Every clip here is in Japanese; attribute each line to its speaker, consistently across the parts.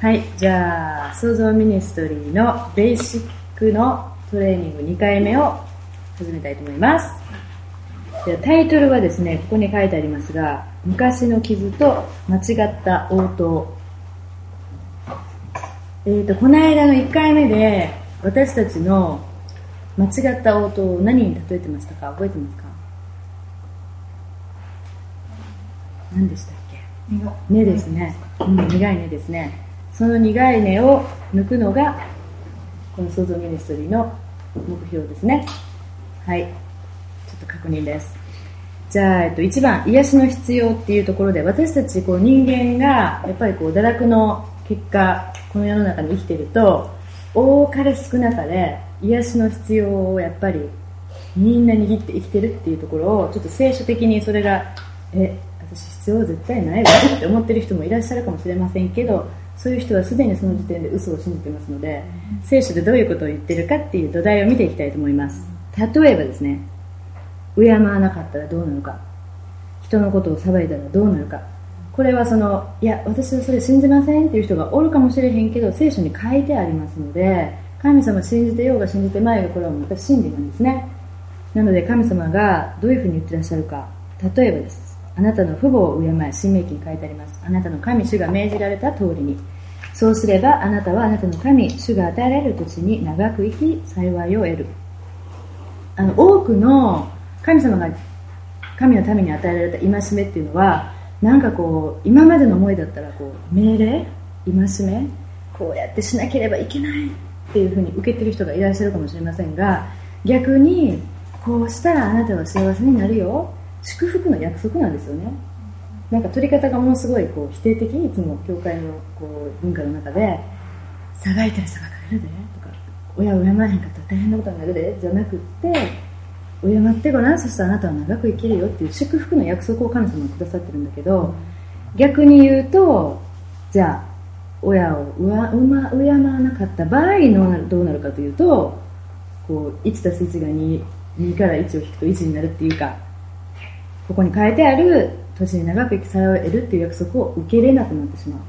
Speaker 1: はい、じゃあ、創造ミニストリーのベーシックのトレーニング2回目を始めたいと思います。でタイトルはですね、ここに書いてありますが、昔の傷と間違った応答。えーと、この間の1回目で、私たちの間違った応答を何に例えてましたか？覚えてますか？何でしたっけ？根ですね、うん、苦い根ですねその苦い根を抜くのがこの創造ミニストリーの目標ですね。はい。ちょっと確認です。じゃあ、えっと、一番癒しの必要っていうところで私たちこう人間がやっぱりこう堕落の結果この世の中に生きてると多かれ少なかれ癒しの必要をやっぱりみんな握って生きてるっていうところをちょっと聖書的にそれがえ私必要絶対ないわって思ってる人もいらっしゃるかもしれませんけどそういう人はすでにその時点で嘘を信じてますので聖書でどういうことを言ってるかっていう土台を見ていきたいと思います。例えばですね敬わなかったらどうなのか。人のことを裁いたらどうなるか。これはそのいや私はそれ信じませんっていう人がおるかもしれへんけど聖書に書いてありますので神様信じてようが信じてまいがこれはまた真理なんですね。なので神様がどういうふうに言ってらっしゃるか。例えばです。あなたの父母を敬え、新明記に書いてあります。あなたの神、主が命じられた通りに。そうすれば、あなたはあなたの神、主が与えられる土地に長く生き、幸いを得る。あの、多くの神様が神のために与えられた戒めっていうのは、なんかこう、今までの思いだったら、こう、命令戒めこうやってしなければいけないっていうふうに受けてる人がいらっしゃるかもしれませんが、逆に、こうしたらあなたは幸せになるよ。祝福の約束なんですよねなんか取り方がものすごいこう否定的にいつも教会のこう文化の中で「さがいたらさばかれるで」とか「親を敬えへんかったら大変なことになるで」じゃなくって「敬ってごらんそしたらあなたは長く生きるよ」っていう祝福の約束を神様がくださってるんだけど逆に言うとじゃあ親をうわ、ま敬わなかった場合のどうなるかというとこう1たす1が 2, 2から1を引くと1になるっていうかここに書いてある土地に長く生きさを得るっていう約束を受け入れなくなってしまう。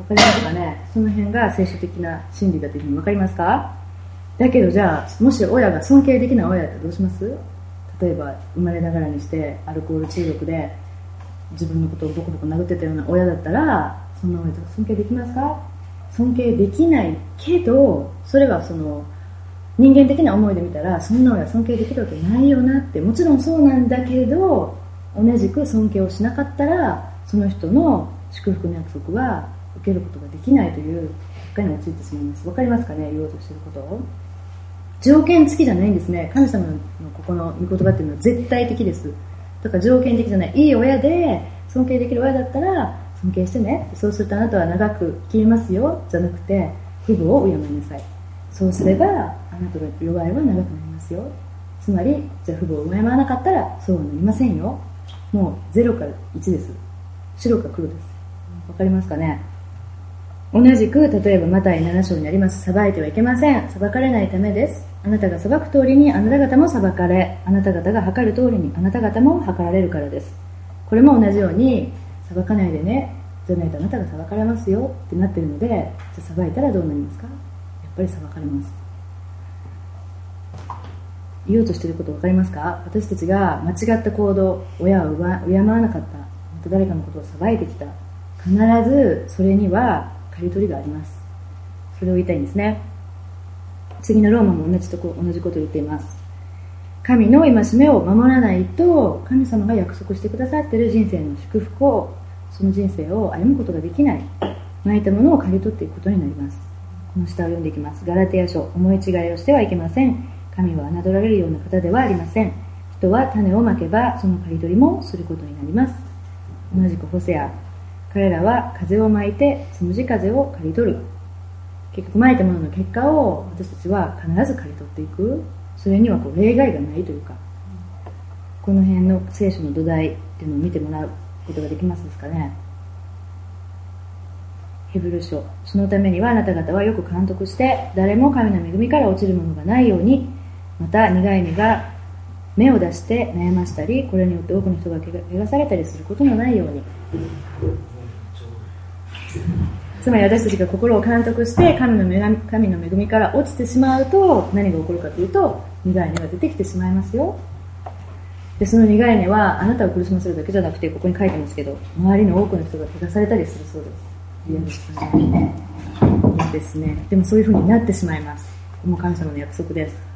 Speaker 1: わかりますかね？その辺が聖書的な真理だというふうに分かりますか？だけどじゃあもし親が尊敬できない親だったらどうします？例えば生まれながらにしてアルコール中毒で自分のことをボコボコ殴ってたような親だったらそんな親と尊敬できますか？尊敬できないけどそれはその人間的な思いで見たらそんな親尊敬できるわけないよなってもちろんそうなんだけど同じく尊敬をしなかったらその人の祝福の約束は受けることができないという結果に陥ってしまいます。わかりますかね？言おうとしてること。を条件付きじゃないんですね。神様のここの御言葉っていうのは絶対的です。だから条件的じゃないいい親で尊敬できる親だったら尊敬してね。そうするとあなたは長く生きれますよ。じゃなくて父母を敬いなさい。そうすればあなたの弱いは長くなりますよ。つまりじゃあ父母を敬わなかったらそうはなりませんよ。もう0から1です。白か黒です。わかりますかね？同じく例えばマタイ7章にあります。裁いてはいけません。裁かれないためです。あなたが裁く通りにあなた方も裁かれ。あなた方が測る通りにあなた方も測られるからです。これも同じように裁かないでね。じゃないとあなたが裁かれますよ。ってなってるのでじゃあ裁いたらどうなりますか？やっぱり裁かれます。言おうとしてること分かりますか？私たちが間違った行動親を敬わなかったまた誰かのことを裁いてきた必ずそれには刈り取りがあります。それを言いたいんですね。次のローマも同じとこ同じことを言っています。神の戒めを守らないと神様が約束してくださってる人生の祝福をその人生を歩むことができない巻いたものを刈り取っていくことになります。この下を読んでいきます。ガラテヤ書思い違いをしてはいけません。神は侮られるような方ではありません。人は種をまけばその刈り取りもすることになります。同じくホセア。彼らは風をまいてつむじ風を刈り取る。結局まいたものの結果を私たちは必ず刈り取っていく。それにはこう例外がないというか。この辺の聖書の土台っていうのを見てもらうことができますですかね。ヘブル書。そのためにはあなた方はよく監督して誰も神の恵みから落ちるものがないようにまた苦い目が芽を出して悩ましたりこれによって多くの人が怪我されたりすることのないように。つまり私たちが心を監督して神の女神の恵みから落ちてしまうと何が起こるかというと苦い根が出てきてしまいますよ。でその苦い根はあなたを苦しませるだけじゃなくてここに書いてますけど周りの多くの人が怪我されたりするそうです。嫌ですね。ですね。でもそういう風になってしまいます。もう神様の約束です。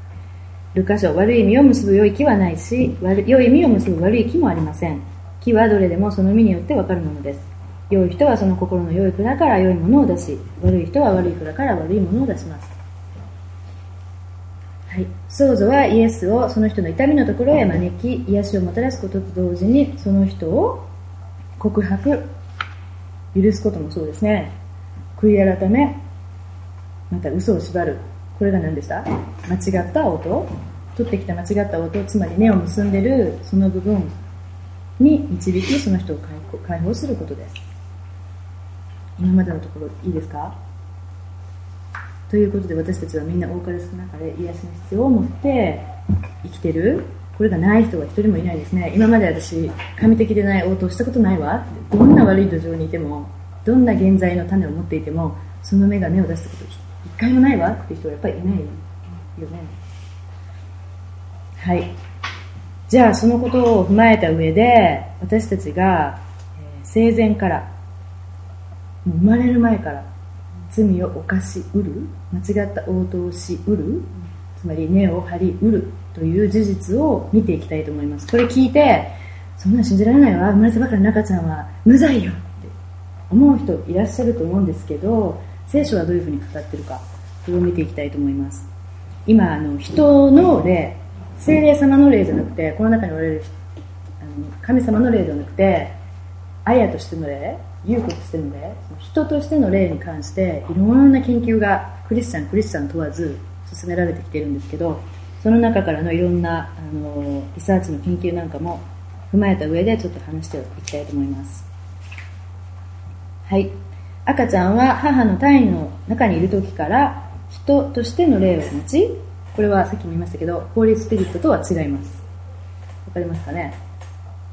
Speaker 1: ルカ書悪い意味を結ぶ良い木はないし悪良い意味を結ぶ悪い木もありません。木はどれでもその実によってわかるものです。良い人はその心の良い蔵から良いものを出し悪い人は悪い蔵から悪いものを出します。はい、創造はイエスをその人の痛みのところへ招き癒しをもたらすことと同時にその人を告白許すこともそうですね。悔い改めまた嘘を縛る。これが何でした？間違った音？取ってきた間違った音？つまり根を結んでるその部分に導きその人を解放することです。今までのところいいですか？ということで私たちはみんな多かれ少なかれ癒しの必要を持って生きてる。これがない人は一人もいないですね。今まで私神的でない応答したことないわ。どんな悪い土壌にいてもどんな現在の種を持っていてもその芽が芽を出したこと一回もないわって人はやっぱりいないよね。はい。じゃあそのことを踏まえた上で私たちが、え生前から生まれる前から罪を犯しうる間違った応答しうるつまり根を張りうるという事実を見ていきたいと思います。これ聞いてそんな信じられないわ。生まれたばかりの赤ちゃんは無罪よって思う人いらっしゃると思うんですけど聖書はどういうふうに語ってるかそれを見ていきたいと思います。今あの人の霊精霊様の霊じゃなくてこの中におられるあの神様の霊ではなくてアヤとしての霊優子としての霊人としての霊に関していろんな研究がクリスチャンクリスチャン問わず進められてきてるんですけどその中からのいろんなあのリサーチの研究なんかも踏まえた上でちょっと話していきたいと思います。はい。赤ちゃんは母の胎の中にいる時から人としての霊を持ちこれはさっきも言いましたけどホーリースピリットとは違いますわかりますかね？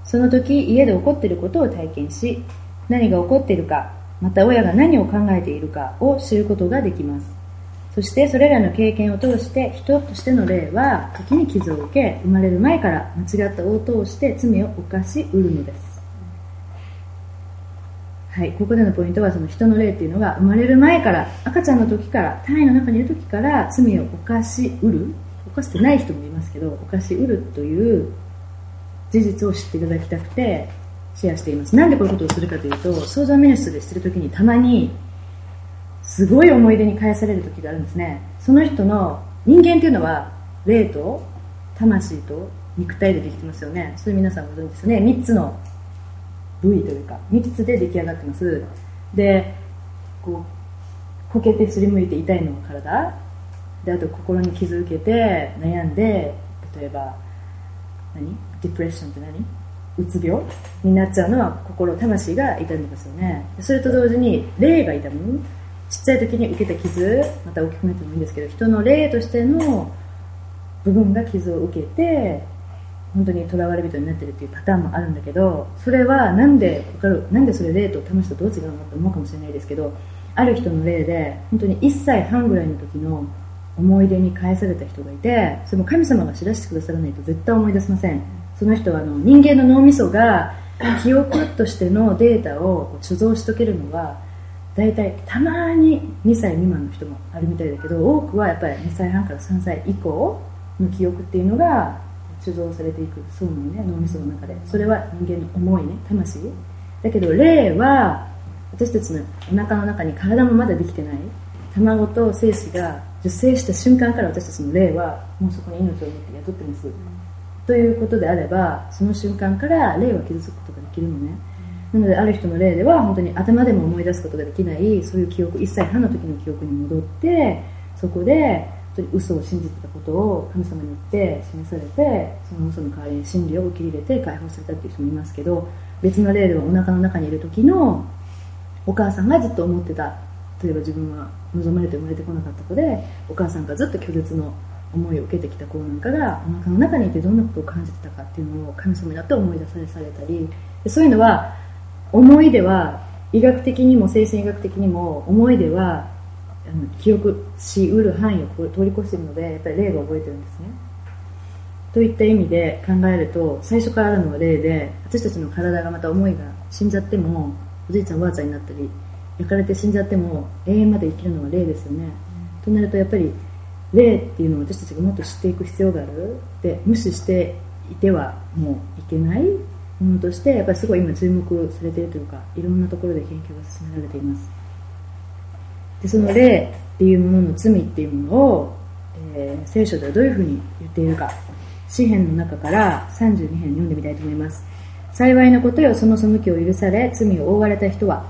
Speaker 1: その時家で起こっていることを体験し何が起こっているか、また親が何を考えているかを知ることができます。そしてそれらの経験を通して人としての霊は時に傷を受け、生まれる前から間違った応答をして罪を犯しうるのです。はい、ここでのポイントはその人の霊っていうのが生まれる前から赤ちゃんの時から体の中にいる時から罪を犯しうる犯してない人もいますけど犯しうるという事実を知っていただきたくてシェアしています。なんでこういうことをするかというと、創造ミニストリーしてる時にたまに、すごい思い出に返される時があるんですね。その人の、人間っていうのは、霊と、魂と、肉体でできてますよね。それ皆さんご存知ですね。3つの部位というか、3つで出来上がってます。で、こう、こけてすりむいて痛いのが体。で、あと心に傷受けて悩んで、例えば、何？ディプレッションって何？うつ病になっちゃうのは心、魂が痛んでますよね。それと同時に、霊が痛む。ちっちゃい時に受けた傷、また大きくなってもいいんですけど、人の霊としての部分が傷を受けて、本当に囚われ人になってるっていうパターンもあるんだけど、それはなんで、わかる、なんでそれ霊と魂とどう違うのって思うかもしれないですけど、ある人の霊で、本当に1歳半ぐらいの時の思い出に返された人がいて、それも神様が知らせてくださらないと絶対思い出せません。その人はあの人間の脳みそが記憶としてのデータを貯蔵しとけるのは大体たまに2歳未満の人もあるみたいだけど多くはやっぱり2歳半から3歳以降の記憶っていうのが貯蔵されていくそうのね脳みその中で。それは人間の思いね魂。だけど霊は私たちのお腹の中に体もまだできてない。卵と精子が受精した瞬間から私たちの霊はもうそこに命を持って宿ってます。ということであればその瞬間から霊は傷つくことができるのね、なのである人の霊では本当に頭でも思い出すことができないそういう記憶1歳半の時の記憶に戻ってそこで当に嘘を信じてたことを神様によって示されてその嘘の代わりに真理を受け入れて解放されたっていう人もいますけど別の霊ではお腹の中にいる時のお母さんがずっと思ってた例えば自分は望まれて生まれてこなかった子でお母さんがずっと拒絶の思いを受けてきた子なんかがお腹の中にいてどんなことを感じてたかっていうのを神様になって思い出されたりそういうのは思い出は医学的にも精神医学的にも思い出はあの記憶しうる範囲を通り越しているのでやっぱり霊が覚えてるんですね。といった意味で考えると最初からあるのは霊で私たちの体がまた思いが死んじゃってもおじいちゃんおばあちゃんになったり焼かれて死んじゃっても永遠まで生きるのは霊ですよね、うん、となるとやっぱり霊っていうのを私たちがもっと知っていく必要がある。で無視していてはもういけないものとしてやっぱりすごい今注目されているというかいろんなところで研究が進められていますでその霊っていうものの罪っていうものを、えー、聖書ではどういうふうに言っているか。詩篇の中から32編読んでみたいと思います。幸いなことよその背きを許され罪を覆われた人は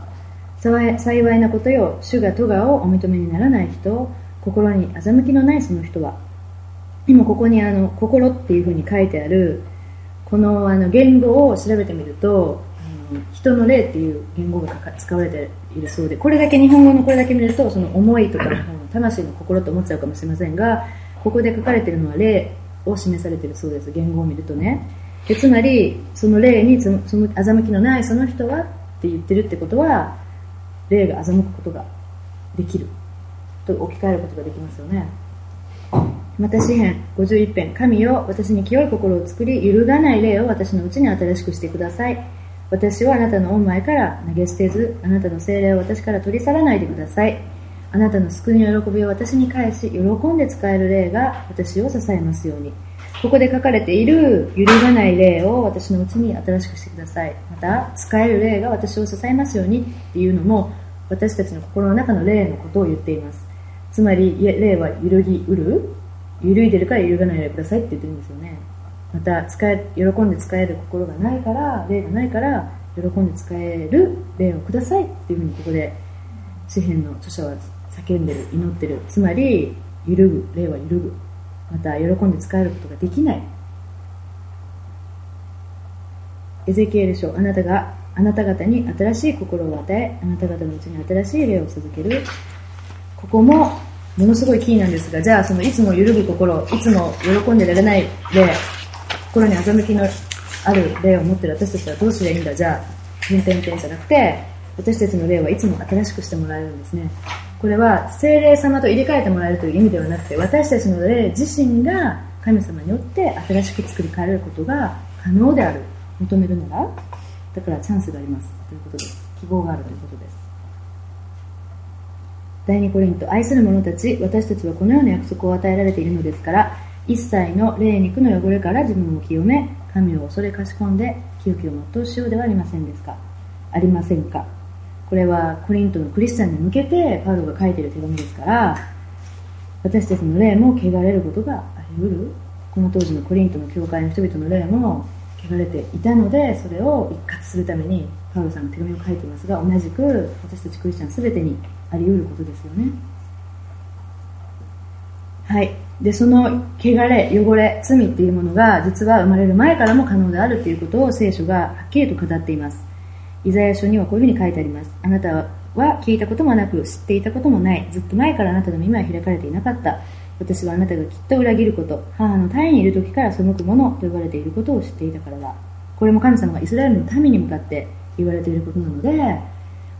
Speaker 1: 幸いなことよ主が戸川をお認めにならない人心に欺きのないその人は今ここにあの心っていうふうに書いてあるこのあの言語を調べてみると人の霊っていう言語が使われているそうでこれだけ日本語のこれだけ見るとその思いとか魂の心と思っちゃうかもしれませんがここで書かれているのは霊を示されているそうです言語を見るとね。でつまりその霊にその欺きのないその人はって言ってるってことは霊が欺くことができると置き換えることができますよね。また詩編51編神よ私に清い心を作り揺るがない霊を私のうちに新しくしてください。私はあなたの恩前から投げ捨てずあなたの精霊を私から取り去らないでください。あなたの救いの喜びを私に返し喜んで使える霊が私を支えますように。ここで書かれている揺るがない霊を私のうちに新しくしてください。また使える霊が私を支えますようにっていうのも私たちの心の中の霊のことを言っています。つまり霊は揺るぎうる？揺るいでるから揺るがないでくださいって言ってるんですよね。また使え喜んで使える心がないから霊がないから喜んで使える霊をくださいっていうふうにここで詩篇の著者は叫んでる祈ってる。つまり揺るぐ霊は揺るぐ。また喜んで使えることができない。エゼキエル書あなたがあなた方に新しい心を与えあなた方のうちに新しい霊を授ける。ここもものすごいキーなんですが、じゃあそのいつも揺るぐ心、いつも喜んでられない霊、心に欺きのある霊を持ってる私たちはどうすればいいんだ、じゃあ、点々点じゃなくて、私たちの霊はいつも新しくしてもらえるんですね。これは精霊様と入れ替えてもらえるという意味ではなくて、私たちの霊自身が神様によって新しく作り変えることが可能である。求めるなら、だからチャンスがあります。ということです。希望があるということです。第2コリント愛する者たち私たちはこのような約束を与えられているのですから一切の霊肉の汚れから自分を清め神を恐れかしこんで清きを全うしようではありませんですか？ありませんか？これはコリントのクリスチャンに向けてパウロが書いている手紙ですから私たちの霊も汚れることがあり得る。この当時のコリントの教会の人々の霊も汚れていたのでそれを一括するためにパウロさんが手紙を書いていますが同じく私たちクリスチャン全てにあり得ることですよね。はい。でその汚れ汚れ罪っていうものが実は生まれる前からも可能であるということを聖書がはっきりと語っています。イザヤ書にはこういうふうに書いてあります。あなたは聞いたこともなく知っていたこともないずっと前からあなたの耳は開かれていなかった。私はあなたがきっと裏切ること母の胎にいる時から背くものと呼ばれていることを知っていたからだ。これも神様がイスラエルの民に向かって言われていることなので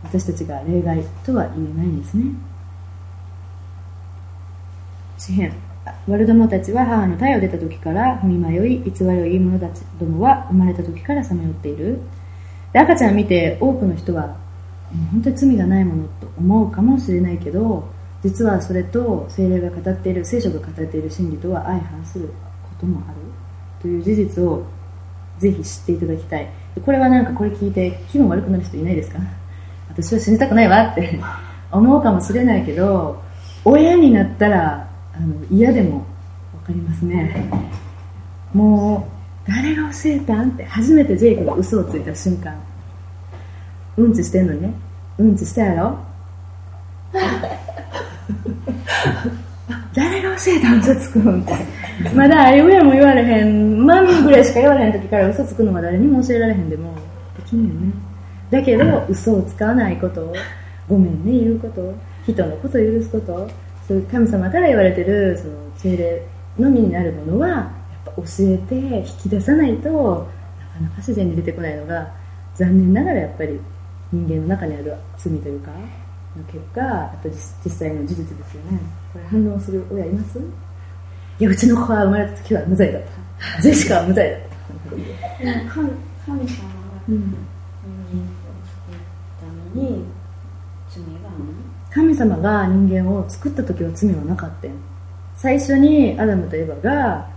Speaker 1: 私たちが例外とは言えないんですね。詩篇悪どもたちは母の体を出た時から踏み迷い偽りを言い者たちどもは生まれた時からさまよっている。で赤ちゃんを見て多くの人は本当に罪がないものと思うかもしれないけど実はそれと精霊が語っている聖書が語っている真理とは相反することもある。という事実をぜひ知っていただきたい。これはなんかこれ聞いて気分悪くなる人いないですか？私は死にたくないわって思うかもしれないけど親になったらあの嫌でも分かりますね。もう誰が教えたんって初めてジェイクが嘘をついた瞬間。うんちしてんのにね。うんちしたやろ。誰が教えたん嘘つくんって。まだあれ親も言われへん万ぐらいしか言われへん時から嘘つくのは誰にも教えられへんでも。できんよね。だけど嘘をつかないことをごめんね言うこと人のこと許すことそういう神様から言われてるその精霊のみになるものはやっぱ教えて引き出さないとなかなか自然に出てこないのが残念ながらやっぱり人間の中にある罪というかの結果あと実際の事実ですよね。これ反論する親います？いやうちの子は生まれた時は無罪だった。ジェシカは無罪だった
Speaker 2: 神様が人間を救ったのに罪がある
Speaker 1: 神様が人間を作った時は罪はなかった最初にアダムとエヴァが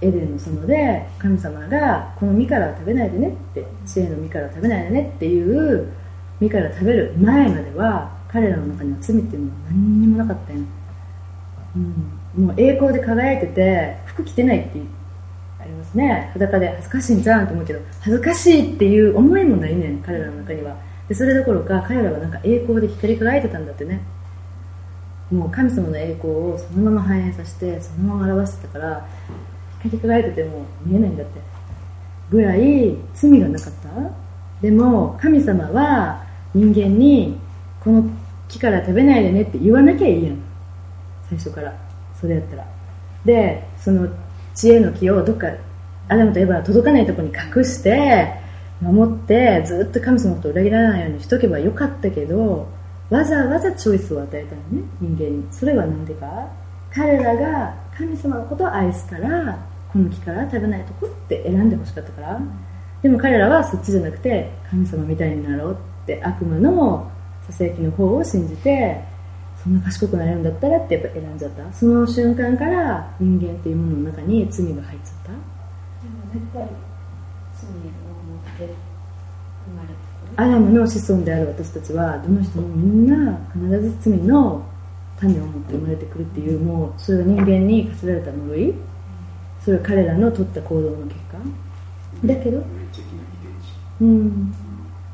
Speaker 1: エデンの園で神様がこの実からは食べないでねって知恵の実からは食べないでねっていう実から食べる前までは彼らの中には罪っていうのは何にもなかったん、うん、もう栄光で輝いてて服着てないってありますね。裸で恥ずかしいんじゃんと思うけど恥ずかしいっていう思いもないねん彼らの中には。でそれどころか彼らはなんか栄光で光り輝いてたんだってね。もう神様の栄光をそのまま反映させてそのまま表してたから光り輝いてても見えないんだって。ぐらい罪がなかった？でも神様は人間にこの木から食べないでねって言わなきゃいいやん。最初から。それやったら。でその知恵の木をどっかアダムとエヴァは届かないとこに隠して守ってずっと神様と裏切らないようにしとけばよかったけどわざわざチョイスを与えたのね人間に。それは何でか？彼らが神様のことを愛すからこの木から食べないとこって選んでほしかったから。でも彼らはそっちじゃなくて神様みたいになろうって悪魔のささやきの方を信じてそんな賢くなれるんだったらってやっぱ選んじゃった。その瞬間から人間っていうものの中に罪が入っちゃった。アダムの子孫である私たちはどの人もみんな必ず罪の種を持って生まれてくるっていうもうそれは人間に課せられた呪いそれは彼らの取った行動の結果。だけどうん。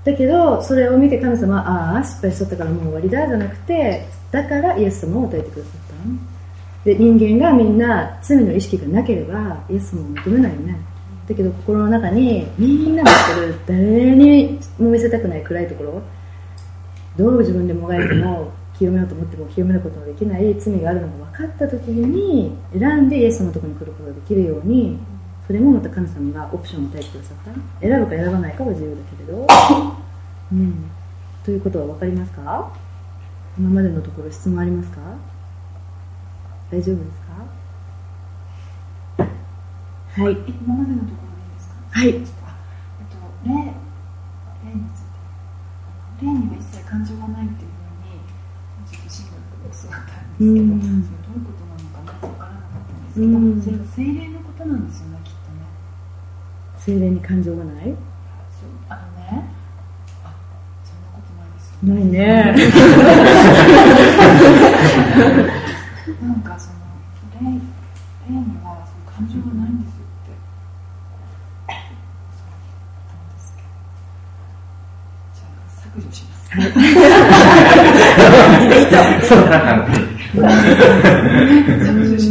Speaker 1: だけどそれを見て神様はああ失敗しちゃったからもう終わりだじゃなくてだからイエス様を与えてくださった。で人間がみんな罪の意識がなければイエス様を求めないよねだけど心の中にみんな持ってる。誰にも見せたくない暗いところ。どう自分でもがいても清めようと思っても清めることのできない。罪があるのが分かった時に選んでイエス様のところに来ることができるようにそれもまた神様がオプションを与えてくださった。選ぶか選ばないかは自由だけれど、うん、ということは分かりますか？今までのところ質問ありますか？大丈夫ですか？はい。
Speaker 3: 今までのところでい。いですか
Speaker 1: はい。
Speaker 3: えっと霊霊について霊には一切感情がないっていうふうにちょっと神学で教わったんですけど、
Speaker 1: うん
Speaker 3: どういうことなのかなって分からなかったんですけど、
Speaker 1: うん
Speaker 3: それが精霊のことなんですよねきっとね。
Speaker 1: 精霊に感情がない？
Speaker 3: あのねあそんなことないですよ
Speaker 1: ないね。
Speaker 3: なんかその霊霊にはその感情がないんですよってそうなんですけどじゃあ削除します削除し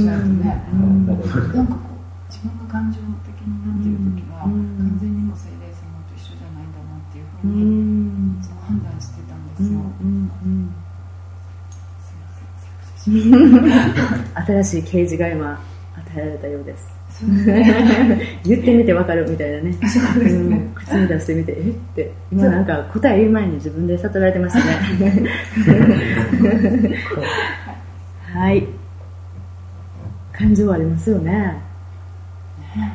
Speaker 3: な、
Speaker 1: ん。
Speaker 3: かこう自分が感情的になっている時は、完全にもう精霊様と一緒じゃないん。だなっていうふ
Speaker 1: う
Speaker 3: に、そう判断してたん。ですよ、すいません。
Speaker 1: 新しい啓示が今与えられたようです言ってみてわかるみたいなね。うん口に出してみてえ？って。今なんか答え言う前に自分で悟られてましたね。はい。感情ありますよね。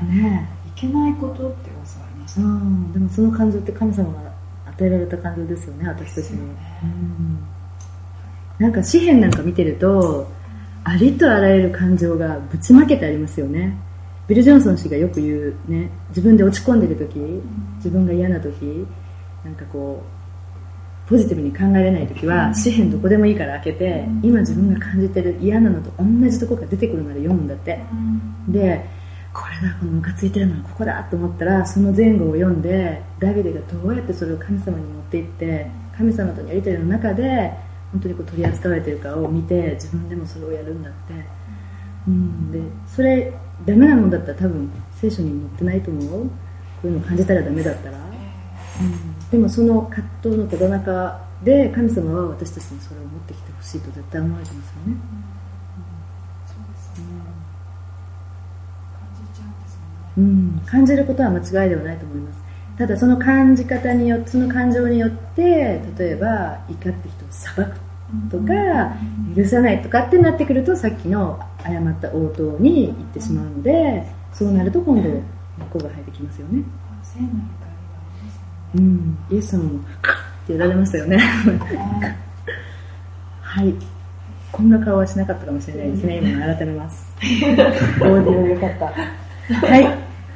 Speaker 1: ね
Speaker 3: いけないことって教わりました、
Speaker 1: うんでもその感情って神様が与えられた感情ですよね私たちに、
Speaker 3: ね。
Speaker 1: うん。なんか詩篇なんか見てるとありとあらゆる感情がぶちまけてありますよねビル・ジョンソン氏がよく言うね自分で落ち込んでる時自分が嫌な時なんかこうポジティブに考えれない時は詩篇どこでもいいから開けて今自分が感じてる嫌なのと同じとこが出てくるまで読むんだって。でこれだこのムカついてるのはここだと思ったらその前後を読んでダビデがどうやってそれを神様に持っていって神様とのやり取りの中で本当にこう取り扱われてるかを見て自分でもそれをやるんだって、うん、でそれダメなもんだったら多分聖書に載ってないと思うこういうの感じたらダメだったら、うん、でもその葛藤のただ中で神様は私たちにそれを持ってきてほしいと絶対思われてますよね、
Speaker 3: そうですね感じちゃうんですね。
Speaker 1: うん、感じることは間違いではないと思います。ただその感じ方によってその感情によって例えば怒って人を裁くとか許さないとかってなってくるとさっきの誤った応答に行ってしまうのでそうなると今度根っこが生えてきますよね、うん、イエス様もカッって言われましたよね。
Speaker 3: ね。
Speaker 1: はい。こんな顔はしなかったかもしれないですね。今の改めます。オーディオよかったはい。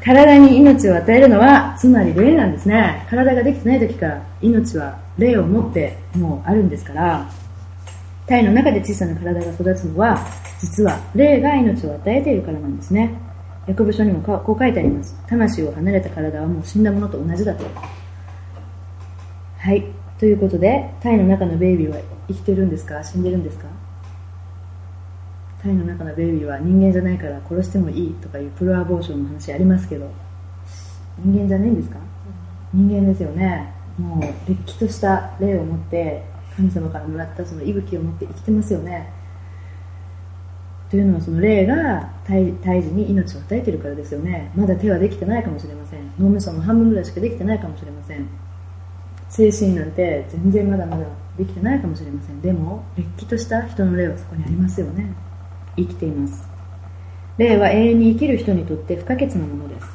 Speaker 1: 体に命を与えるのはつまり霊なんですね。体ができてない時から命は霊を持ってもうあるんですから体の中で小さな体が育つのは実は霊が命を与えているからなんですね。ヤコブ書にもこう書いてあります。魂を離れた体はもう死んだものと同じだと。はい。ということで体の中のベイビーは生きてるんですか？死んでるんですか？体の中のベイビーは人間じゃないから殺してもいいとかいうプロアボーションの話ありますけど人間じゃないんですか？人間ですよね。もうれっきとした霊を持って神様からもらったその息吹を持って生きてますよね。というのはその霊が胎児に命を与えているからですよね。まだ手はできてないかもしれません。脳みその半分ぐらいしかできてないかもしれません。精神なんて全然まだまだできてないかもしれません。でもれっきとした人の霊はそこにありますよね。生きています。霊は永遠に生きる人にとって不可欠なものです。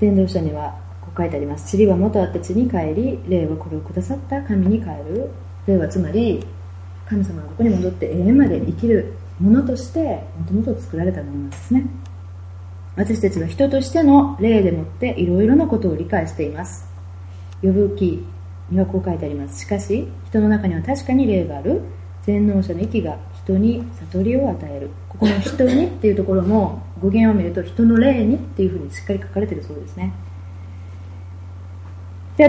Speaker 1: 伝道者には書いてあります。塵は元あった地に帰り霊はこれをくださった神に帰る。霊はつまり神様がここに戻って永遠まで生きるものとしてもともと作られたものなんですね。私たちは人としての霊でもっていろいろなことを理解しています。呼ぶ記にはこう書いてあります。しかし人の中には確かに霊がある。全能者の息が人に悟りを与える。ここの人にっていうところも語源を見ると人の霊にっていうふうにしっかり書かれてるそうですね。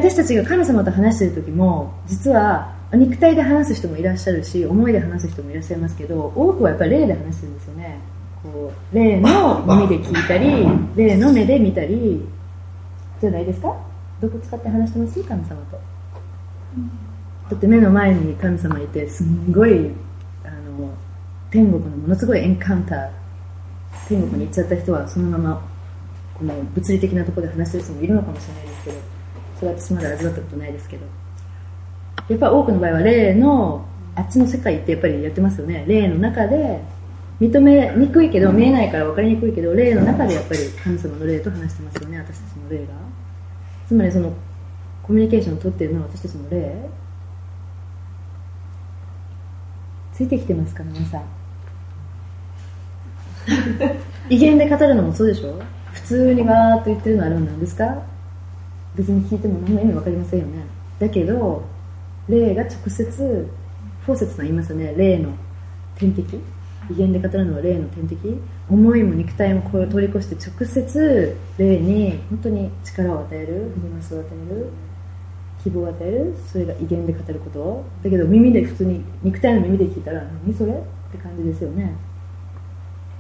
Speaker 1: で私たちが神様と話している時も実は肉体で話す人もいらっしゃるし思いで話す人もいらっしゃいますけど多くはやっぱり霊で話してるんですよね。こう霊の耳で聞いたり霊の目で見たりじゃないですか？どこ使って話してます？神様と。だって目の前に神様いてすんごいあの天国のものすごいエンカウンター。天国に行っちゃった人はそのままこの物理的なところで話してる人もいるのかもしれないですけどそれは私まだ味わったことないですけど。やっぱ多くの場合は霊のあっちの世界ってやっぱりやってますよね。霊の中で認めにくいけど見えないから分かりにくいけど霊の中でやっぱり神様の霊と話してますよね。私たちの霊が。つまりそのコミュニケーションを取っているのは私たちの霊ついてきてますか皆さん。威厳で語るのもそうでしょ？普通にわーっと言ってるのあるんですか？別に聞いても何の意味分かりませんよね。だけど霊が直接フォーセツさん言いますよね。霊の天敵。威厳で語るのは霊の天敵。思いも肉体もこれを通り越して直接霊に本当に力を与える。励ましを与える。希望を与える。それが威厳で語ること。だけど耳で普通に肉体の耳で聞いたら何それ？って感じですよね、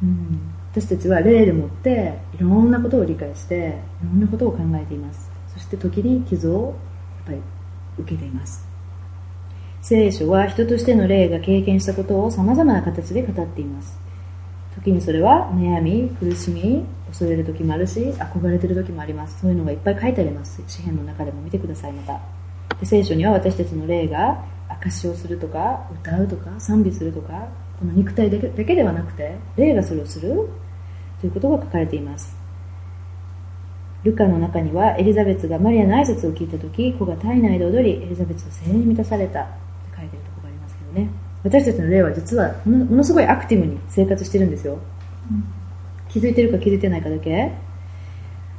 Speaker 1: うん、私たちは霊でもっていろんなことを理解していろんなことを考えています。そして時に傷をやっぱり受けています。聖書は人としての霊が経験したことを様々な形で語っています。時にそれは悩み苦しみ恐れる時もあるし憧れてる時もあります。そういうのがいっぱい書いてあります。詩篇の中でも見てくださいまた。で聖書には私たちの霊が証しをするとか歌うとか賛美するとかこの肉体だけだけではなくて霊がそれをするということが書かれています。ルカの中にはエリザベスがマリアの挨拶を聞いた時子が体内で踊りエリザベスは精霊に満たされた。って書いてるところがありますけどね。私たちの霊は実はものすごいアクティブに生活してるんですよ、気づいてるか気づいてないかだけ。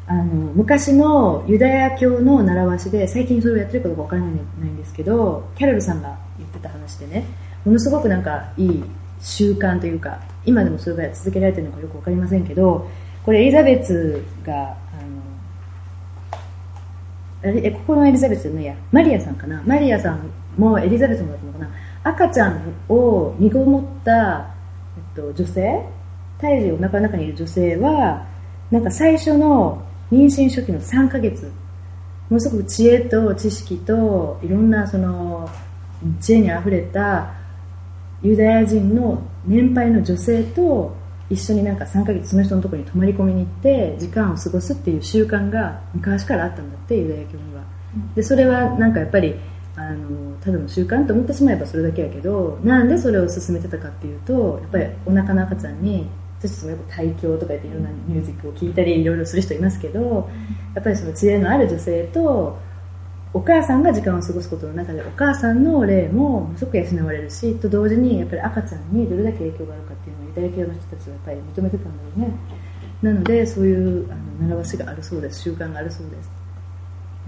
Speaker 1: あの昔のユダヤ教の習わしで最近それをやってるかどうかわからないんですけどキャロルさんが言ってた話でね。ものすごくなんかいい習慣というか今でもそれが続けられてるのかよくわかりませんけどこれエリザベスがえここのエリザベスじゃないやマリアさんかな？マリアさんもエリザベスもだったのかな？赤ちゃんを身ごもった、えっと、女性？胎児をお腹の中にいる女性はなんか最初の妊娠初期の3ヶ月ものすごく知恵と知識といろんなその知恵にあふれたユダヤ人の年配の女性と一緒になんか3ヶ月その人のところに泊まり込みに行って時間を過ごすっていう習慣が昔からあったんだってユダヤ教には。でそれはなんかやっぱりあのただの習慣と思ってしまえばそれだけやけどなんでそれを進めてたかっていうとやっぱりお腹の赤ちゃんに私たちもよく胎教とか言っていろんなミュージックを聴いたりいろいろする人いますけどやっぱりその知恵のある女性とお母さんが時間を過ごすことの中でお母さんの霊もものすごく養われるしと同時にやっぱり赤ちゃんにどれだけ影響があるかっていうのをユダヤ教の人たちはやっぱり認めてたんだろうね。なのでそういうあの習わしがあるそうです。習慣があるそうです、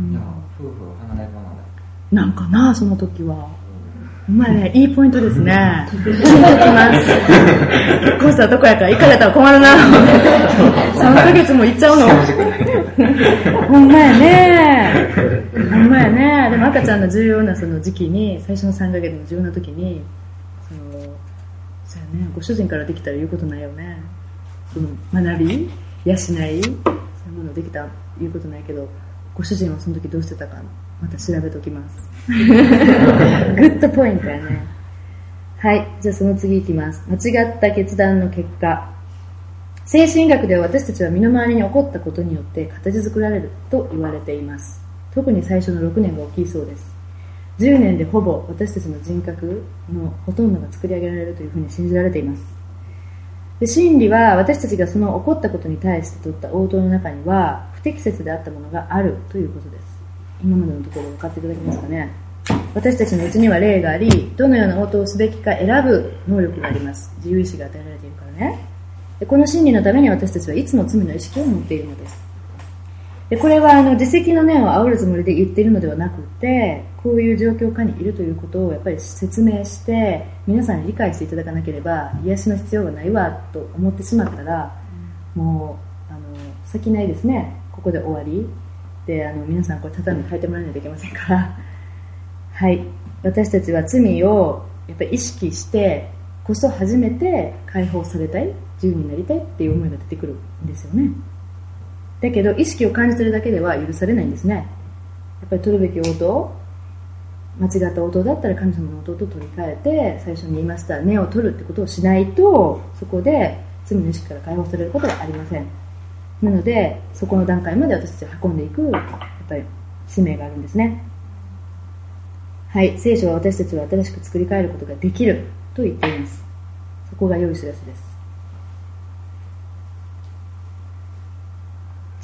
Speaker 1: うん
Speaker 4: 夫婦離れ離れ
Speaker 1: なんかなその時は。お前ねいいポイントですね。聞きます。コースはどこやから行かれたら困るな。3ヶ月も行っちゃうの。ほんまやねほんまやね。でも赤ちゃんの重要なその時期に最初の3ヶ月の重要な時にそのそうやねご主人からできたら言うことないよね。その学び養いそういうものできた言うことないけどご主人はその時どうしてたかまた調べておきます。グッドポイントやね。はいじゃあその次いきます。間違った決断の結果。精神学では私たちは身の回りに起こったことによって形作られると言われています特に最初の6年が大きいそうです。10年でほぼ私たちの人格のほとんどが作り上げられるというふうに信じられています。で真理は私たちがその起こったことに対して取った応答の中には不適切であったものがあるということです。今までのところ分かっていただけますかね。私たちのうちには霊がありどのような応答をすべきか選ぶ能力があります。自由意志が与えられているからね。でこの真理のために私たちはいつも罪の意識を持っているのです。でこれはあの自責の念を煽るつもりで言っているのではなくてこういう状況下にいるということをやっぱり説明して皆さんに理解していただかなければ癒しの必要がないわと思ってしまったら、もうあの先ないですね。ここで終わり。であの皆さんこれ畳に変えてもらわないといけませんから。はい。私たちは罪をやっぱり意識してこそ初めて解放されたい自由になりたいっていう思いが出てくるんですよねだけど意識を感じてるだけでは許されないんですね。やっぱり取るべき応答間違った応答だったら神様の応答と取り替えて最初に言いました根を取るってことをしないとそこで罪の意識から解放されることはありません。なのでそこの段階まで私たちを運んでいくやっぱり使命があるんですね。はい聖書は私たちは新しく作り変えることができると言っています。そこが良い知らせです。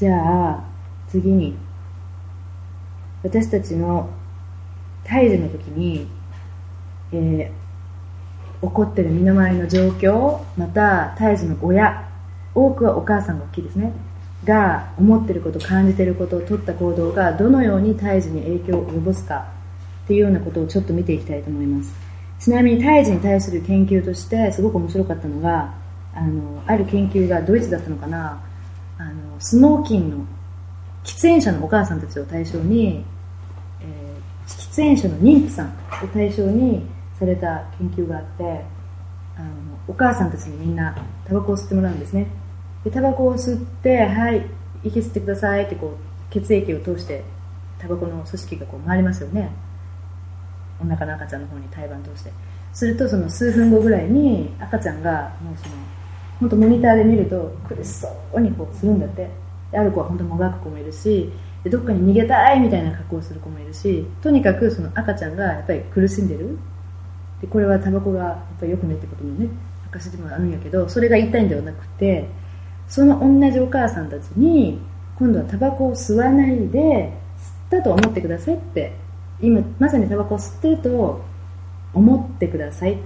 Speaker 1: じゃあ次に。私たちの胎児の時に、えー起こってる身の回りの状況また胎児の親多くはお母さんが大きいですねが思ってること感じてることを取った行動がどのように胎児に影響を及ぼすかっていうようなことをちょっと見ていきたいと思います。ちなみに胎児に対する研究としてすごく面白かったのがあのある研究がドイツだったのかな。あのスモーキンの喫煙者のお母さんたちを対象に、えー喫煙者の妊婦さんを対象にされた研究があってあのお母さんたちにみんなタバコを吸ってもらうんですね。でタバコを吸ってはい息吸ってくださいってこう血液を通してタバコの組織がこう回りますよね。お腹の赤ちゃんの方に胎盤通して。するとその数分後ぐらいに赤ちゃんがもうその本当モニターで見ると苦しそうにこうするんだって。ある子は本当もがく子もいるしでどっかに逃げたいみたいな格好をする子もいるしとにかくその赤ちゃんがやっぱり苦しんでる。でこれはタバコがやっぱり良くないってこともね証でもあるんやけどそれが言いたいんではなくてその同じお母さんたちに今度はタバコを吸わないで吸ったと思ってくださいって今まさにタバコを吸ってると思ってくださいっ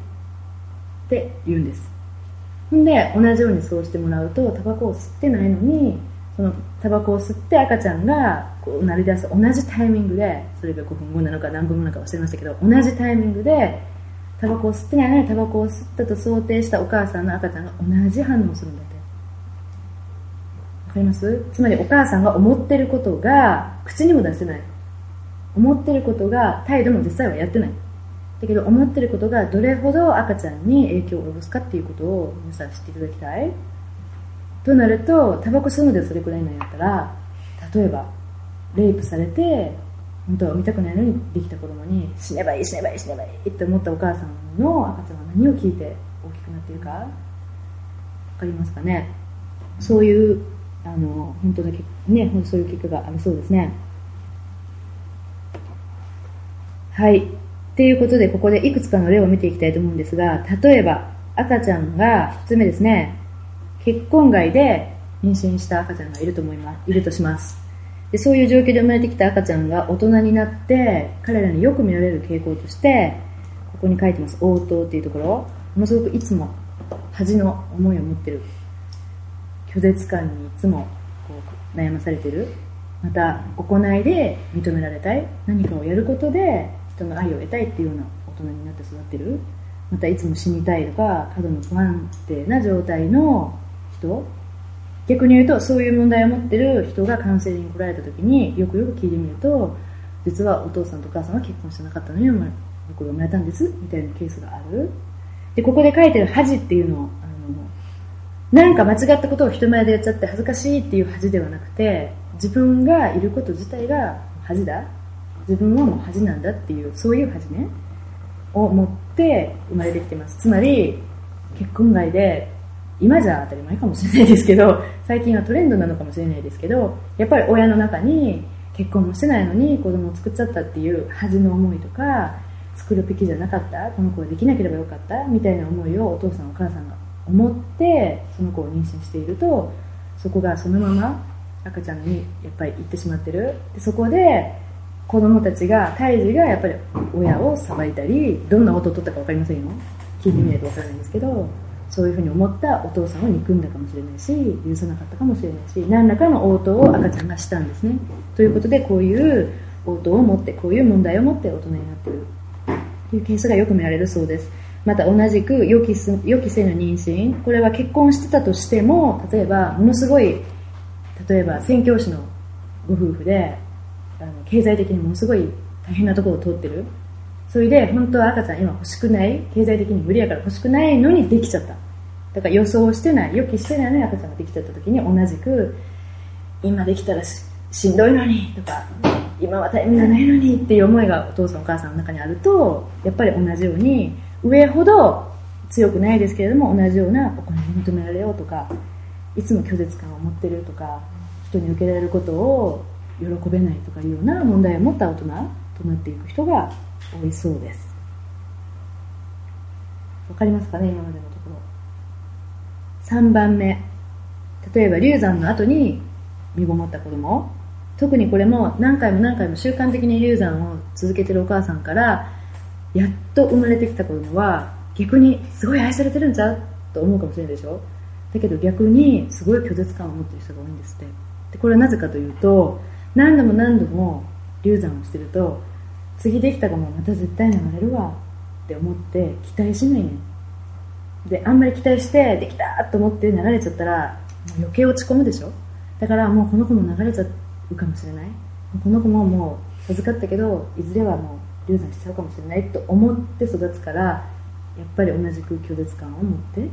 Speaker 1: て言うんです。で同じようにそうしてもらうとタバコを吸ってないのにそのタバコを吸って赤ちゃんがこう鳴り出す同じタイミングでそれが5分後なのか何分後なのか忘れましたけど同じタイミングでタバコを吸ってないのにタバコを吸ったと想定したお母さんの赤ちゃんが同じ反応するんだって。わかります？つまりお母さんが思ってることが口にも出せない。思ってることが態度も実際はやってない。だけど思ってることがどれほど赤ちゃんに影響を及ぼすかっていうことを皆さん知っていただきたい。となるとタバコ吸うのでそれくらいなんやったら例えばレイプされて本当は産みたくないのにできた子供に死ねばいい死ねばいい死ねばいいって思ったお母さんの赤ちゃんは何を聞いて大きくなっているか。かりますかね？そういうあの本当のけね本当そういう結果があるそうですね。はいっていうことでここでいくつかの例を見ていきたいと思うんですが例えば赤ちゃんが1つ目ですね結婚外で妊娠した赤ちゃんがいると思いますいるとします。でそういう状況で生まれてきた赤ちゃんが大人になって彼らによく見られる傾向としてここに書いてます。応答っていうところ。ものすごくいつも恥の思いを持ってる。拒絶感にいつもこう悩まされてる。また行いで認められたい。何かをやることで人の愛を得たいっていうような大人になって育ってる？またいつも死にたいとか過度の不安定な状態の人？逆に言うとそういう問題を持ってる人がカウンセリングに来られた時によくよく聞いてみると実はお父さんとお母さんは結婚してなかったのに僕が生まれたんですみたいなケースがある。でここで書いてる恥っていうのをあのなんか間違ったことを人前でやっちゃって恥ずかしいっていう恥ではなくて自分がいること自体が恥だ。自分はもう恥なんだっていうそういう恥ね。を持って生まれてきてます。つまり結婚外で今じゃ当たり前かもしれないですけど最近はトレンドなのかもしれないですけどやっぱり親の中に結婚もしてないのに子供を作っちゃったっていう恥の思いとか作るべきじゃなかったこの子はできなければよかったみたいな思いをお父さんお母さんが思ってその子を妊娠しているとそこがそのまま赤ちゃんにやっぱり行ってしまってる。でそこで子供たちが胎児がやっぱり親をさばいたりどんな音を取ったか分かりませんよ。聞いてみないと分からないんですけどそういうふうに思ったお父さんを憎んだかもしれないし許さなかったかもしれないし何らかの応答を赤ちゃんがしたんですね。ということでこういう応答を持ってこういう問題を持って大人になっているというケースがよく見られるそうです。また同じく予期す予期せぬ妊娠。これは結婚してたとしても例えばものすごい例えば宣教師のご夫婦であの経済的にものすごい大変なところを通ってる。それで本当は赤ちゃん今欲しくない経済的に無理やから欲しくないのにできちゃった。だから予想してない予期してないのに赤ちゃんができちゃった時に同じく今できたらししんどいのにとか今はタイミングがないのにっていう思いがお父さんお母さんの中にあるとやっぱり同じように上ほど強くないですけれども同じようなお金に求められようとかいつも拒絶感を持ってるとか人に受けられることを喜べないとかいうような問題を持った大人となっていく人が多いそうです。わかりますかね今までのところ。3番目。例えば流産の後に身ごもった子供。特にこれも何回も何回も習慣的に流産を続けてるお母さんからやっと生まれてきた子供は逆にすごい愛されてるんちゃうと思うかもしれないでしょ。だけど逆にすごい拒絶感を持ってる人が多いんですって。でこれはなぜかというと何度も何度も流産をしてると次できた子もまた絶対流れるわって思って期待しないねであんまり期待してできたと思って流れちゃったら余計落ち込むでしょ？だからもうこの子も流れちゃうかもしれない。この子ももう授かったけどいずれはもう流産しちゃうかもしれないと思って育つからやっぱり同じく拒絶感を持って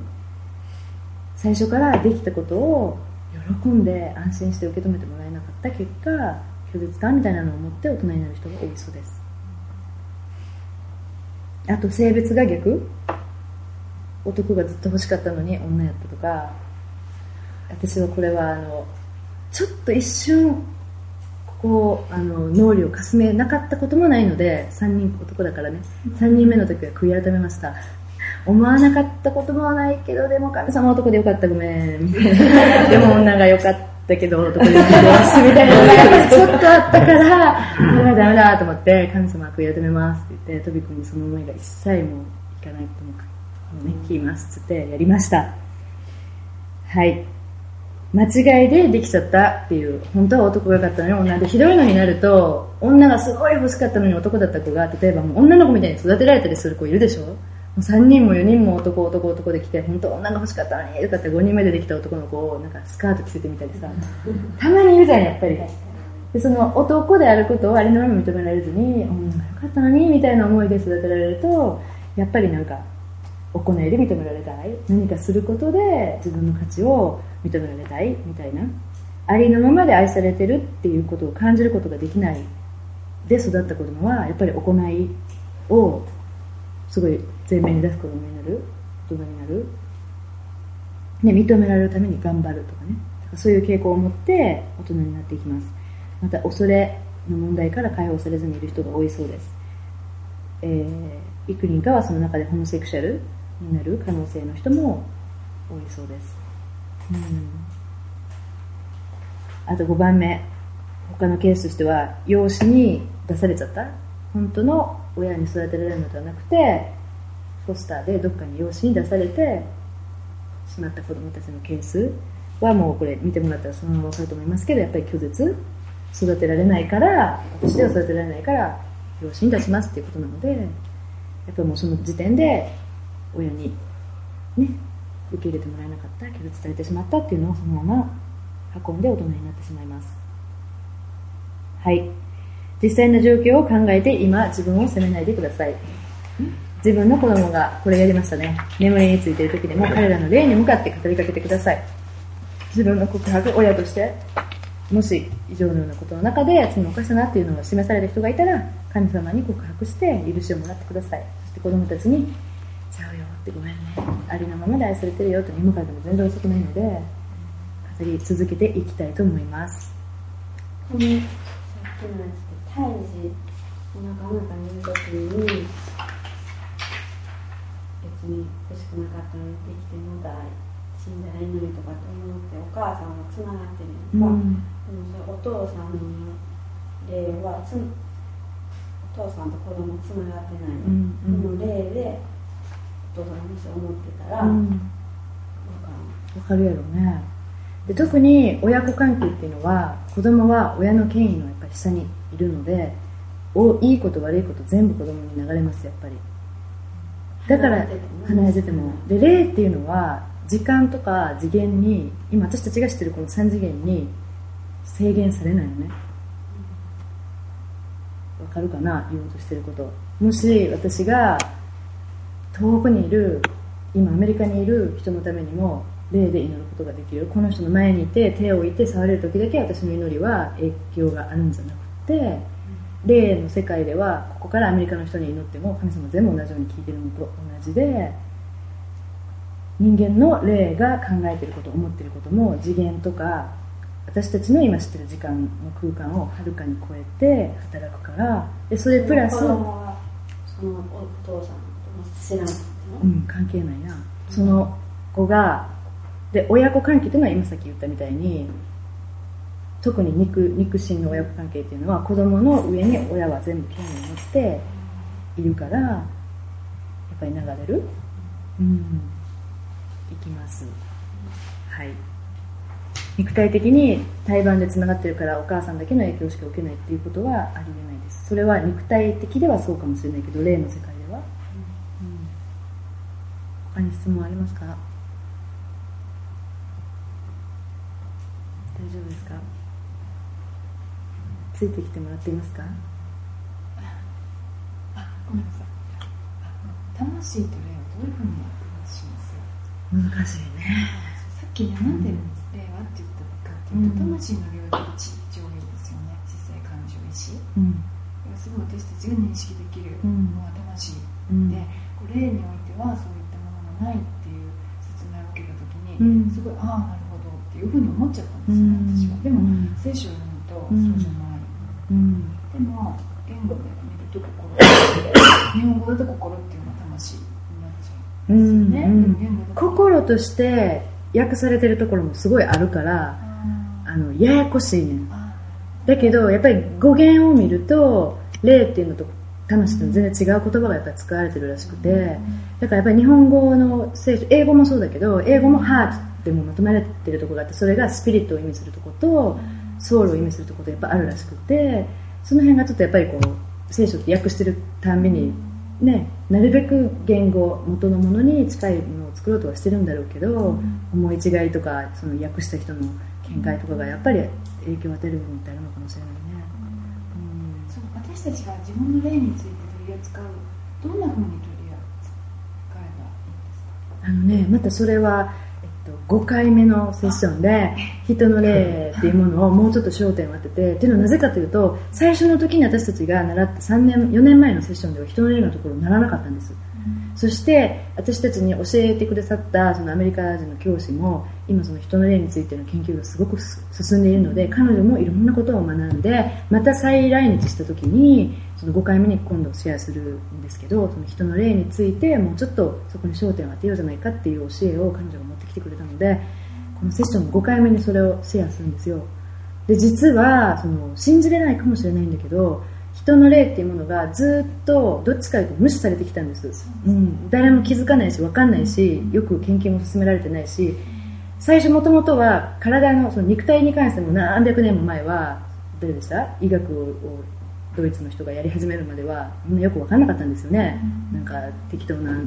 Speaker 1: 最初からできたことを喜んで安心して受け止めてもらえなかった結果拒絶感みたいなのを持って大人になる人が多いそうです。あと性別が逆。男がずっと欲しかったのに女やったとか。私はこれはあのちょっと一瞬ここあの脳裏をかすめなかったこともないので3人男だからね。3人目の時は悔い改めました。思わなかったこともないけどでも神様男でよかった。ごめん。でも女がよかったけど男でよかったみたいなのがちょっとあったから これはダメだと思って神様悔い改めますって言って飛び込んでその思いが一切もういかないこともね聞きますっつってやりました。はい。間違いでできちゃったっていう本当は男が良かったのに女でひどいのになると女がすごい欲しかったのに男だった子が例えばもう女の子みたいに育てられたりする子いるでしょ？3人も4人も男男男で来て本当女が欲しかったのにとかって5人目でできた男の子をなんかスカート着せてみたりさたまにいるじゃんやっぱり。でその男であることをありのまま認められずに女が良かったのにみたいな思いで育てられるとやっぱりなんか行いで認められたい。何かすることで自分の価値を認められたいみたいな。ありのままで愛されてるっていうことを感じることができない。で育った子供はやっぱり行いをすごい前面に出す子供になる？大人になる？ね、認められるために頑張るとかね。そういう傾向を持って大人になっていきます。また恐れの問題から解放されずにいる人が多いそうです、えー、幾人かはその中でホモセクシャルになる可能性の人も多いそうです、うん、あと5番目。他のケースとしては養子に出されちゃった。本当の親に育てられるのではなくてフォスターでどっかに養子に出されてしまった子供たちのケースはもうこれ見てもらったらそのまま分かると思いますけどやっぱり拒絶育てられないから私では育てられないから養子に出しますっていうことなのでやっぱもうその時点で親にね受け入れてもらえなかった拒絶されてしまったっていうのをそのまま運んで大人になってしまいます。はい。実際の状況を考えて今自分を責めないでください。自分の子供がこれやりましたね。眠りについている時でも彼らの霊に向かって語りかけてください。自分の告白親としてもし以上のようなことの中で罪を犯したなっていうのが示される人がいたら神様に告白して許しをもらってください。そして子供たちに「ちゃうよ」ってごめんね。ありのままで愛されてるよと今からでも全然遅くないので語り続けていきたいと思います。
Speaker 2: このさっきのやつで胎児お腹の中にいる時に別に欲しくなかったらできてもだ死んだらいいのにとかって思ってお母さんはつながってるやんか、でもそれお父さんの霊はつお父さんと子供つながってないの、
Speaker 1: うんうん。
Speaker 2: その霊でお父さんがもし思ってたら、
Speaker 1: うん。わかるやろね。で特に親子関係っていうのは子供は親の権威のやっぱり下にいるのでおいいこと悪いこと全部子供に流れますやっぱりだから離れてても。で霊っていうのは時間とか次元に今私たちが知ってるこの3次元に制限されないのね。わかるかな？言おうとしてること。もし私が遠くにいる今アメリカにいる人のためにも霊で祈ることができる。この人の前にいて手を置いて触れる時だけ私の祈りは影響があるんじゃなくて霊の世界ではここからアメリカの人に祈っても神様全部同じように聞いてるのと同じで人間の霊が考えてること思ってることも次元とか私たちの今知ってる時間の空間をはるかに超えて働くからでそれプラス、
Speaker 2: そのお父さんと知ら
Speaker 1: うん、関係ないな。その子がで親子関係というのは今さっき言ったみたいに特に肉肉親の親子関係っていうのは子供の上に親は全部権利を持っているからやっぱり流れる。うん。いきます。はい。肉体的に胎盤でつながってるからお母さんだけの影響しか受けないっていうことはありえないです。それは肉体的ではそうかもしれないけど霊の世界では、うん、他に質問ありますか？大丈夫ですか？ついてきてもらっていますか？
Speaker 3: あごめんなさい。あ魂と霊をどういうふうに話します？
Speaker 1: 難しいね。
Speaker 3: さっきねなんで霊はって言ったかっていうと、
Speaker 1: うん。
Speaker 3: 魂の領域地上位ですよね。実際感情意志
Speaker 1: うん。
Speaker 3: すごい私たちが認識できる
Speaker 1: うん。
Speaker 3: のは魂
Speaker 1: うん。
Speaker 3: で、こう霊においてはそういったものがないっていう説明を受けた時に、
Speaker 1: うん。
Speaker 3: すごいああなるほどっていうふうに思っちゃったんですよね、私は。でも、
Speaker 1: うん。
Speaker 3: 聖書を読むと
Speaker 1: うん。
Speaker 3: そうじゃない、
Speaker 1: うん。
Speaker 3: でも言語で見ると心日本語だと心っていうのは魂になっちゃ
Speaker 1: う
Speaker 3: うんですよね、
Speaker 1: うん。
Speaker 3: でも言語だと
Speaker 1: 心として訳されてるところもすごいあるから
Speaker 3: あ
Speaker 1: あのややこしいねだけどやっぱり語源を見ると霊っていうのと魂と全然違う言葉がやっぱり使われてるらしくてだからやっぱり日本語の聖書英語もそうだけど英語もハートでもまとめられてるところがあってそれがスピリットを意味するところとソウルを意味するところとやっぱあるらしくてその辺がちょっとやっぱりこう聖書って訳してるたんびにねなるべく言語元のものに近いものを作ろうとはしてるんだろうけど、思い違いとかその訳した人の見解とかがやっぱり影響を与える部分ってあるのかもしれないね、うん。
Speaker 3: そう私たちが自分の霊について取り扱うどんなふうに取り扱えばいいんですか？
Speaker 1: あのね、またそれは、えっと、5回目のセッションで人の霊っていうものをもうちょっと焦点を当ててっていうのはなぜかというと最初の時に私たちが習った3年4年前のセッションでは人の霊のところにならなかったんです。そして私たちに教えてくださったそのアメリカ人の教師も今その人の霊についての研究がすごく進んでいるので彼女もいろんなことを学んでまた再来日した時にその5回目に今度シェアするんですけどその人の霊についてもうちょっとそこに焦点を当てようじゃないかっていう教えを彼女が持ってきてくれたのでこのセッションの5回目にそれをシェアするんですよ。で実はその信じれないかもしれないんだけど人の霊っていうものがずっとどっちかというと無視されてきたんです、うん、誰も気づかないし分かんないしよく研究も進められてないし最初もともとは体のその肉体に関しても何百年も前は誰でした？医学をドイツの人がやり始めるまではみんなよく分かんなかったんですよね、なんか適当な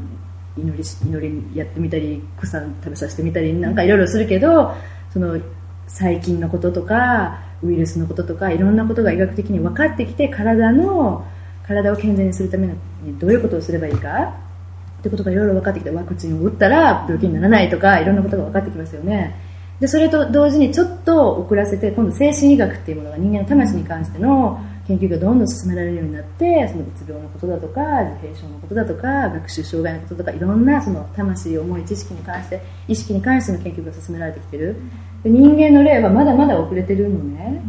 Speaker 1: 祈り祈りやってみたり草食べさせてみたりなんかいろいろするけどその細菌のこととかウイルスのこととかいろんなことが医学的に分かってきて体の体を健全にするためにどういうことをすればいいかってことがいろいろ分かってきてワクチンを打ったら病気にならないとかいろんなことが分かってきますよね。でそれと同時にちょっと遅らせて今度精神医学っていうものが人間の魂に関しての研究がどんどん進められるようになってそのうつ病のことだとか自閉症のことだとか学習障害のこととかいろんなその魂重い知識に関して意識に関しての研究が進められてきてる。で人間の例はまだまだ遅れてるのね。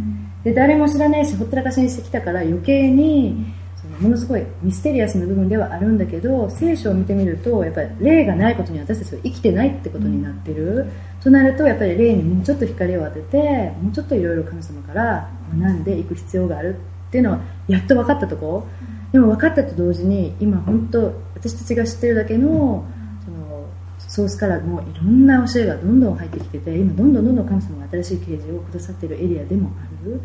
Speaker 1: で誰も知らないしほったらかしにしてきたから余計にものすごいミステリアスな部分ではあるんだけど聖書を見てみるとやっぱり霊がないことに私たちは生きてないってことになってる、となるとやっぱり霊にもうちょっと光を当ててもうちょっといろいろ神様から学んでいく必要があるっていうのはやっと分かったとこ。ろでも分かったと同時に今本当私たちが知ってるだけのそのソースからもういろんな教えがどんどん入ってきてて今どんどんどんどん神様が新しい啓示をくださってるエリアでもある。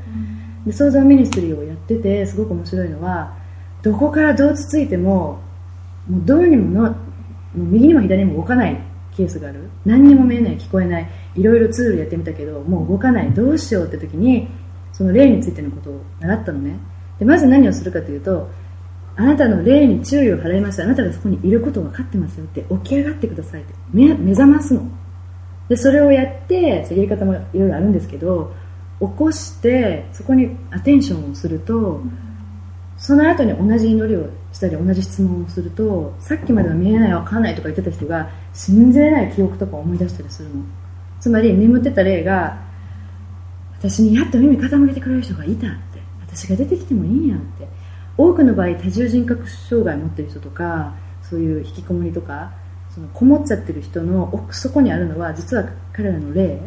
Speaker 1: で創造ミニストリーをやっててすごく面白いのはどこからどうつついてももうどうにもの右にも左にも動かないケースがある。何にも見えない聞こえないいろいろツールやってみたけどもう動かない。どうしようって時にその霊についてのことを習ったのね。でまず何をするかというとあなたの霊に注意を払いましたあなたがそこにいること分かってますよって起き上がってくださいって。目目覚ますの。でそれをやってやり方もいろいろあるんですけど起こしてそこにアテンションをするとその後に同じ祈りをしたり同じ質問をするとさっきまでは見えない分かんないとか言ってた人が信じれない記憶とか思い出したりするの。つまり眠ってた霊が私にやっと耳傾けてくれる人がいたって私が出てきてもいいんやって。多くの場合多重人格障害持ってる人とかそういう引きこもりとかそのこもっちゃってる人の奥底にあるのは実は彼らの霊。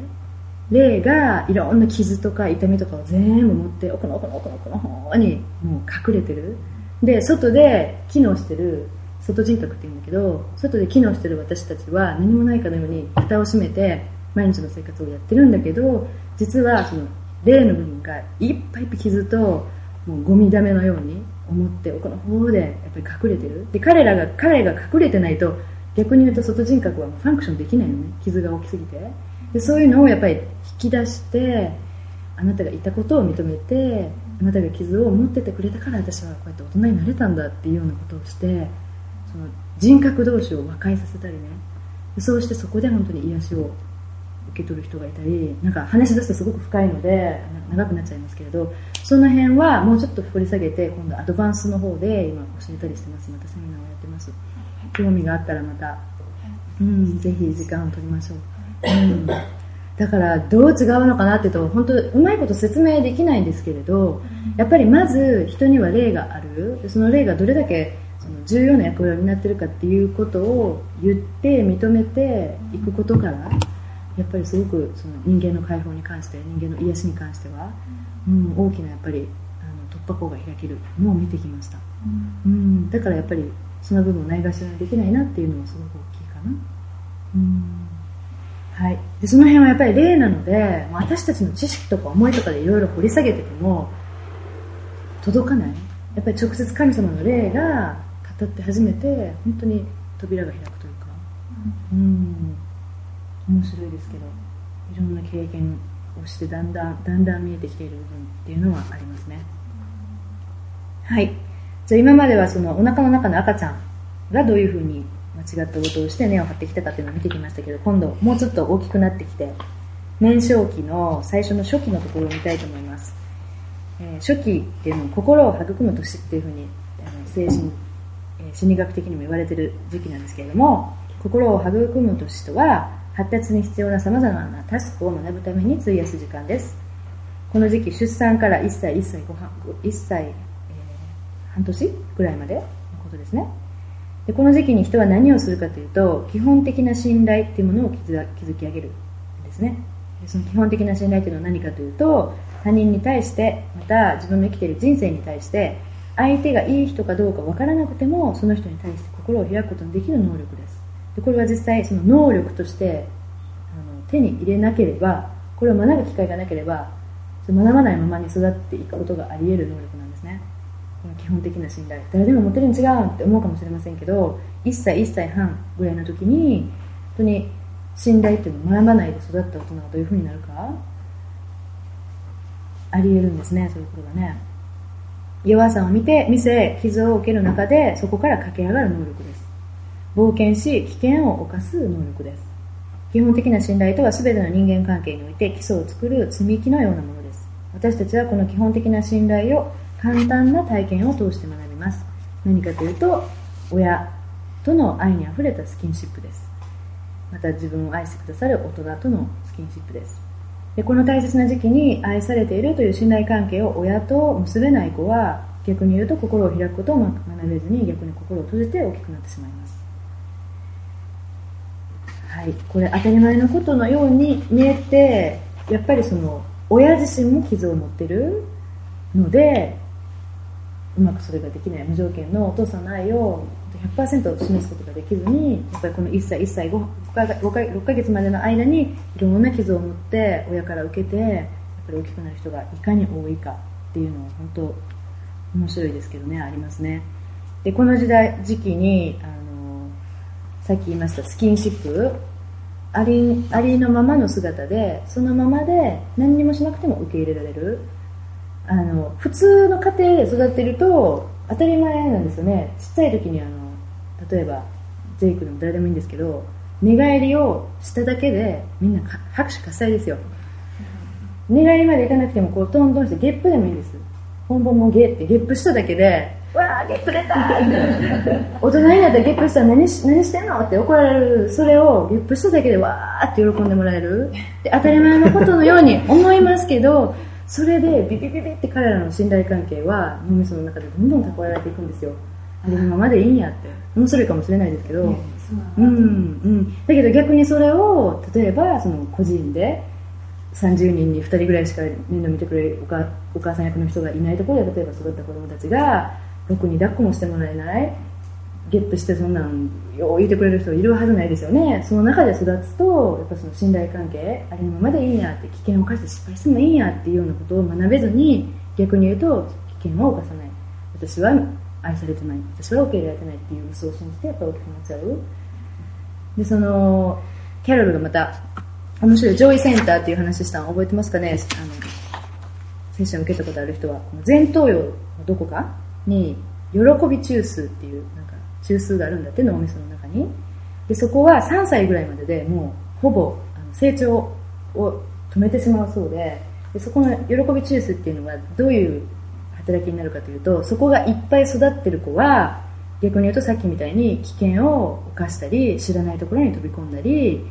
Speaker 1: 霊がいろんな傷とか痛みとかを全部持って奥の奥の奥の奥の方にもう隠れてる。で外で機能してる外人格って言うんだけど外で機能してる私たちは何もないかのように蓋を閉めて毎日の生活をやってるんだけど実はその霊の部分がいっぱいいっぱい傷ともうゴミだめのように思って奥の方でやっぱり隠れてる。で彼らが彼が隠れてないと逆に言うと外人格はファンクションできないのね。傷が大きすぎて。でそういうのをやっぱり引き出してあなたがいたことを認めてあなたが傷を持っててくれたから私はこうやって大人になれたんだっていうようなことをしてその人格同士を和解させたりね。そうしてそこで本当に癒しを受け取る人がいたりなんか話し出すとすごく深いので長くなっちゃいますけれどその辺はもうちょっと掘り下げて今度アドバンスの方で今教えたりしてます。またセミナーをやってます。興味があったらまた、うん、ぜひ時間を取りましょう、うん、だからどう違うのかなってと本当うまいこと説明できないんですけれどやっぱりまず人には霊がある。その霊がどれだけその重要な役割を担ってるかっていうことを言って認めていくことからやっぱりすごくその人間の解放に関して人間の癒しに関しては、うん、大きなやっぱりあの突破口が開ける。のを見てきました、うん、うん、だからやっぱりその部分をないがしろにできないなっていうのもすごく大きいかな、うんはい、でその辺はやっぱり例なので私たちの知識とか思いとかでいろいろ掘り下げてても届かない。やっぱり直接神様の霊が語って初めて本当に扉が開くというか、うん、面白いですけどいろんな経験をしてだんだんだんだん見えてきている部分っていうのはありますね。はい。じゃあ今まではそのお腹の中の赤ちゃんがどういうふうに間違ったことをして根を張ってきたかっていうのを見てきましたけど今度もうちょっと大きくなってきて年少期の最初の初期のところを見たいと思います、えー、初期っていうのは心を育む年っていうふうにあの精神えー心理学的にも言われてる時期なんですけれども心を育む年とは発達に必要なさまざまなタスクを学ぶために費やす時間です。この時期出産から1歳1歳5半1歳、えー半年ぐらいまでのことですね。でこの時期に人は何をするかというと基本的な信頼っていうものを築き上げるんですね。でその基本的な信頼というのは何かというと他人に対してまた自分の生きている人生に対して相手がいい人かどうかわからなくてもその人に対して心を開くことのできる能力です。でこれは実際その能力としてあの手に入れなければこれを学ぶ機会がなければ学ばないままに育っていくことがあり得る能力なんですこの基本的な信頼。誰でも持てるに違うって思うかもしれませんけど1歳1歳半ぐらいの時に本当に信頼っていうのを学ばないで育った大人がどういうふうになるかあり得るんですねそういうことがね。弱さを見て見せ傷を受ける中でそこから駆け上がる能力です。冒険し危険を冒す能力です。基本的な信頼とは全ての人間関係において基礎を作る積み木のようなものです。私たちはこの基本的な信頼を簡単な体験を通して学びます。何かというと親との愛にあふれたスキンシップです。また自分を愛してくださる大人とのスキンシップです。でこの大切な時期に愛されているという信頼関係を親と結べない子は逆に言うと心を開くことを学べずに逆に心を閉じて大きくなってしまいます。はい、これ当たり前のことのように見えてやっぱりその親自身も傷を持ってるのでうまくそれができない無条件のお父さんの愛を100%示すことができずにやっぱりこの1歳1歳 5, 5か6ヶ月までの間にいろんな傷を持って親から受けてやっぱり大きくなる人がいかに多いかっていうのは本当面白いですけどねありますね。でこの時代時期にあのさっき言いましたスキンシップありありのままの姿でそのままで何にもしなくても受け入れられる。あの普通の家庭で育ってると当たり前なんですよね。ちっちゃい時にあの例えばジェイクでも誰でもいいんですけど寝返りをしただけでみんなか拍手喝采ですよ。寝返りまでいかなくてもこうトントンしてゲップでもいいです。本番もゲってゲップしただけでわあゲップ出た。大人になったらゲップしたら何し何してんのって怒られる。それをゲップしただけでわーって喜んでもらえる。で当たり前のことのように思いますけどそれでビビビビって彼らの信頼関係は脳みその中でどんどん蓄えられていくんですよ。あれのままでいいんやって。面白いかもしれないですけど、うん。うん、だ。けど逆にそれを例えばその個人で30人に2人ぐらいしか面倒見てくれるお母お母さん役の人がいないところで例えば育った子供たちがろくに抱っこもしてもらえないゲップしてそんなんよう言ってくれる人いるはずないですよね。その中で育つとやっぱその信頼関係ありのままでいいんやって危険を冒して失敗してもいいんやっていうようなことを学べずに逆に言うと危険を犯さない。私は愛されてない。私は受け入れられてないっていう嘘を信じてやっぱ大きくなっちゃう。でそのキャロルがまた面白い上位センターっていう話したの覚えてますかね？あのセッション受けたことある人は前頭葉のどこかに喜び中枢っていう中枢があるんだって脳みその中に。でそこは3歳ぐらいまででもうほぼ成長を止めてしまうそうででそこの喜び中枢っていうのはどういう働きになるかというとそこがいっぱい育ってる子は逆に言うとさっきみたいに危険を犯したり知らないところに飛び込んだり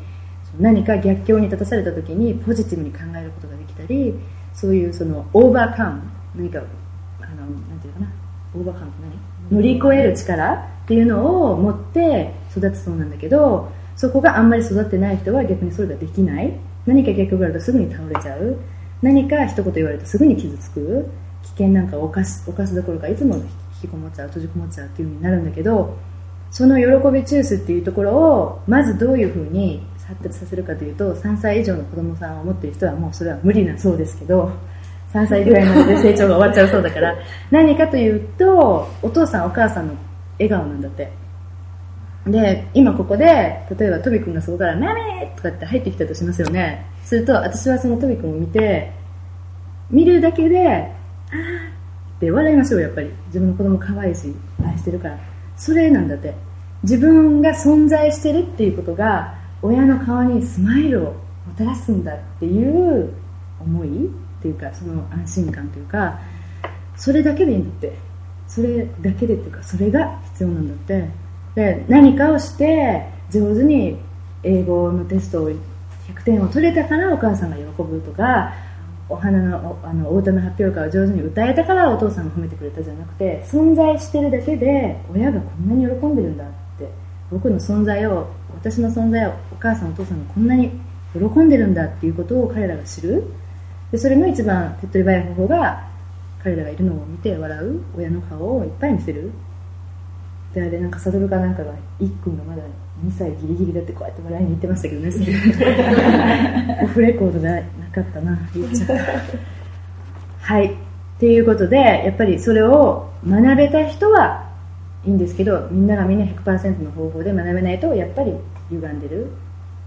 Speaker 1: 何か逆境に立たされた時にポジティブに考えることができたりそういうそのオーバーカム何かあのなんていうかな？オーバーカムって何？乗り越える力っていうのを持って育つそうなんだけどそこがあんまり育ってない人は逆にそれができない。何か逆境があるとすぐに倒れちゃう。何か一言言われるとすぐに傷つく。危険なんかを犯す犯すどころかいつも引きこもっちゃう閉じこもっちゃうっていう風になるんだけどその喜び中枢っていうところをまずどういうふうに発達させるかというと3歳以上の子供さんを持ってる人はもうそれは無理なそうですけど3歳ぐらいまでで成長が終わっちゃうそうだから何かというとお父さんお母さんの笑顔なんだって。で今ここで例えばトビ君がそこから「マミー!」とかって入ってきたとしますよね。すると私はそのトビ君を見て見るだけで「あー！って笑いましょうやっぱり。自分の子供可愛いし愛してるから。それなんだって。自分が存在してるっていうことが親の顔にスマイルをもたらすんだっていう思いっていうかその安心感というかそれだけでいいんだって。それだけでっていうかそれが必要なんだって。で何かをして上手に英語のテストを100点を取れたからお母さんが喜ぶとかお花のおあのお歌の発表会を上手に歌えたからお父さんが褒めてくれたじゃなくて存在してるだけで親がこんなに喜んでるんだって。僕の存在を私の存在をお母さんお父さんがこんなに喜んでるんだっていうことを彼らが知る。でそれの一番手っ取り早い方法が彼らがいるのを見て笑う。親の顔をいっぱい見せる。であれなんかサドルかなんかが一君がまだ2歳ギリギリだってこうやって笑いに行ってましたけどね。オフレコードがなかったな言っちゃった。はい。っていうことでやっぱりそれを学べた人はいいんですけどみんながみんな100%の方法で学べないとやっぱり歪んでる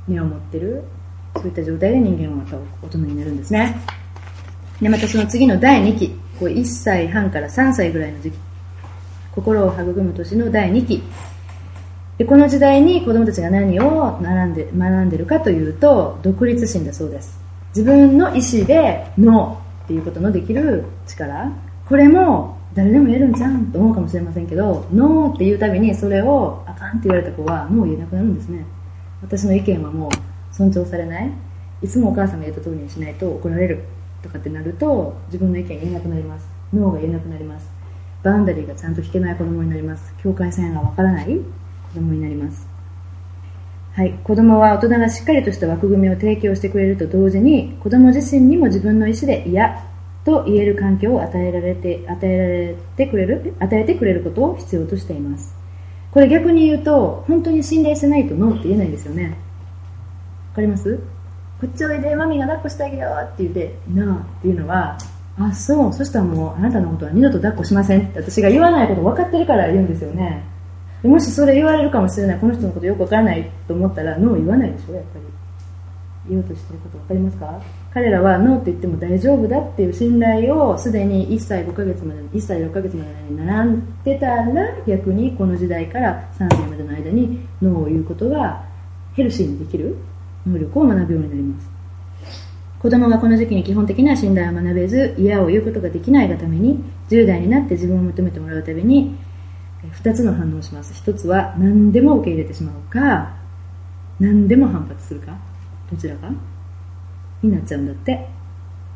Speaker 1: 目を持ってるそういった状態で人間はまた大人になるんですね。でまたその次の第2期こう1歳半から3歳ぐらいの時期心を育む年の第2期。でこの時代に子供たちが何を学んで学んでるかというと独立心だそうです。自分の意思でノーっていうことのできる力。これも誰でも言えるんじゃんと思うかもしれませんけどノーっていうたびにそれをあかんって言われた子はもう言えなくなるんですね。私の意見はもう尊重されない。いつもお母さんが言った通りにしないと怒られるとかってなると自分の意見言えなくなります。ノーが言えなくなります。バウンダリーがちゃんと引けない子供になります。境界線がわからない子供になります。はい、子供は大人がしっかりとした枠組みを提供してくれると同時に子供自身にも自分の意思で嫌と言える環境を与えられて与えられてくれる与えてくれることを必要としています。これ逆に言うと本当に信頼してないとノーって言えないんですよね。わかります？こっちおいでマミが抱っこしてあげようって言ってなあっていうのはあそう。そしたらもうあなたのことは二度と抱っこしません。って私が言わないこと分かってるから言うんですよね。もしそれ言われるかもしれない。この人のことよくわからないと思ったらノー言わないでしょやっぱり。言おうとしてること分かりますか？彼らはノーって言っても大丈夫だっていう信頼をすでに1歳5ヶ月まで1歳6ヶ月までに並んでたら逆にこの時代から3歳までの間にノーを言うことがヘルシーにできる能力を学ぶようになります。子供がこの時期に基本的な信頼を学べず嫌を言うことができないがために10代になって自分を認めてもらうために2つの反応をします。1つは何でも受け入れてしまうか何でも反発するかどちらかになっちゃうんだって。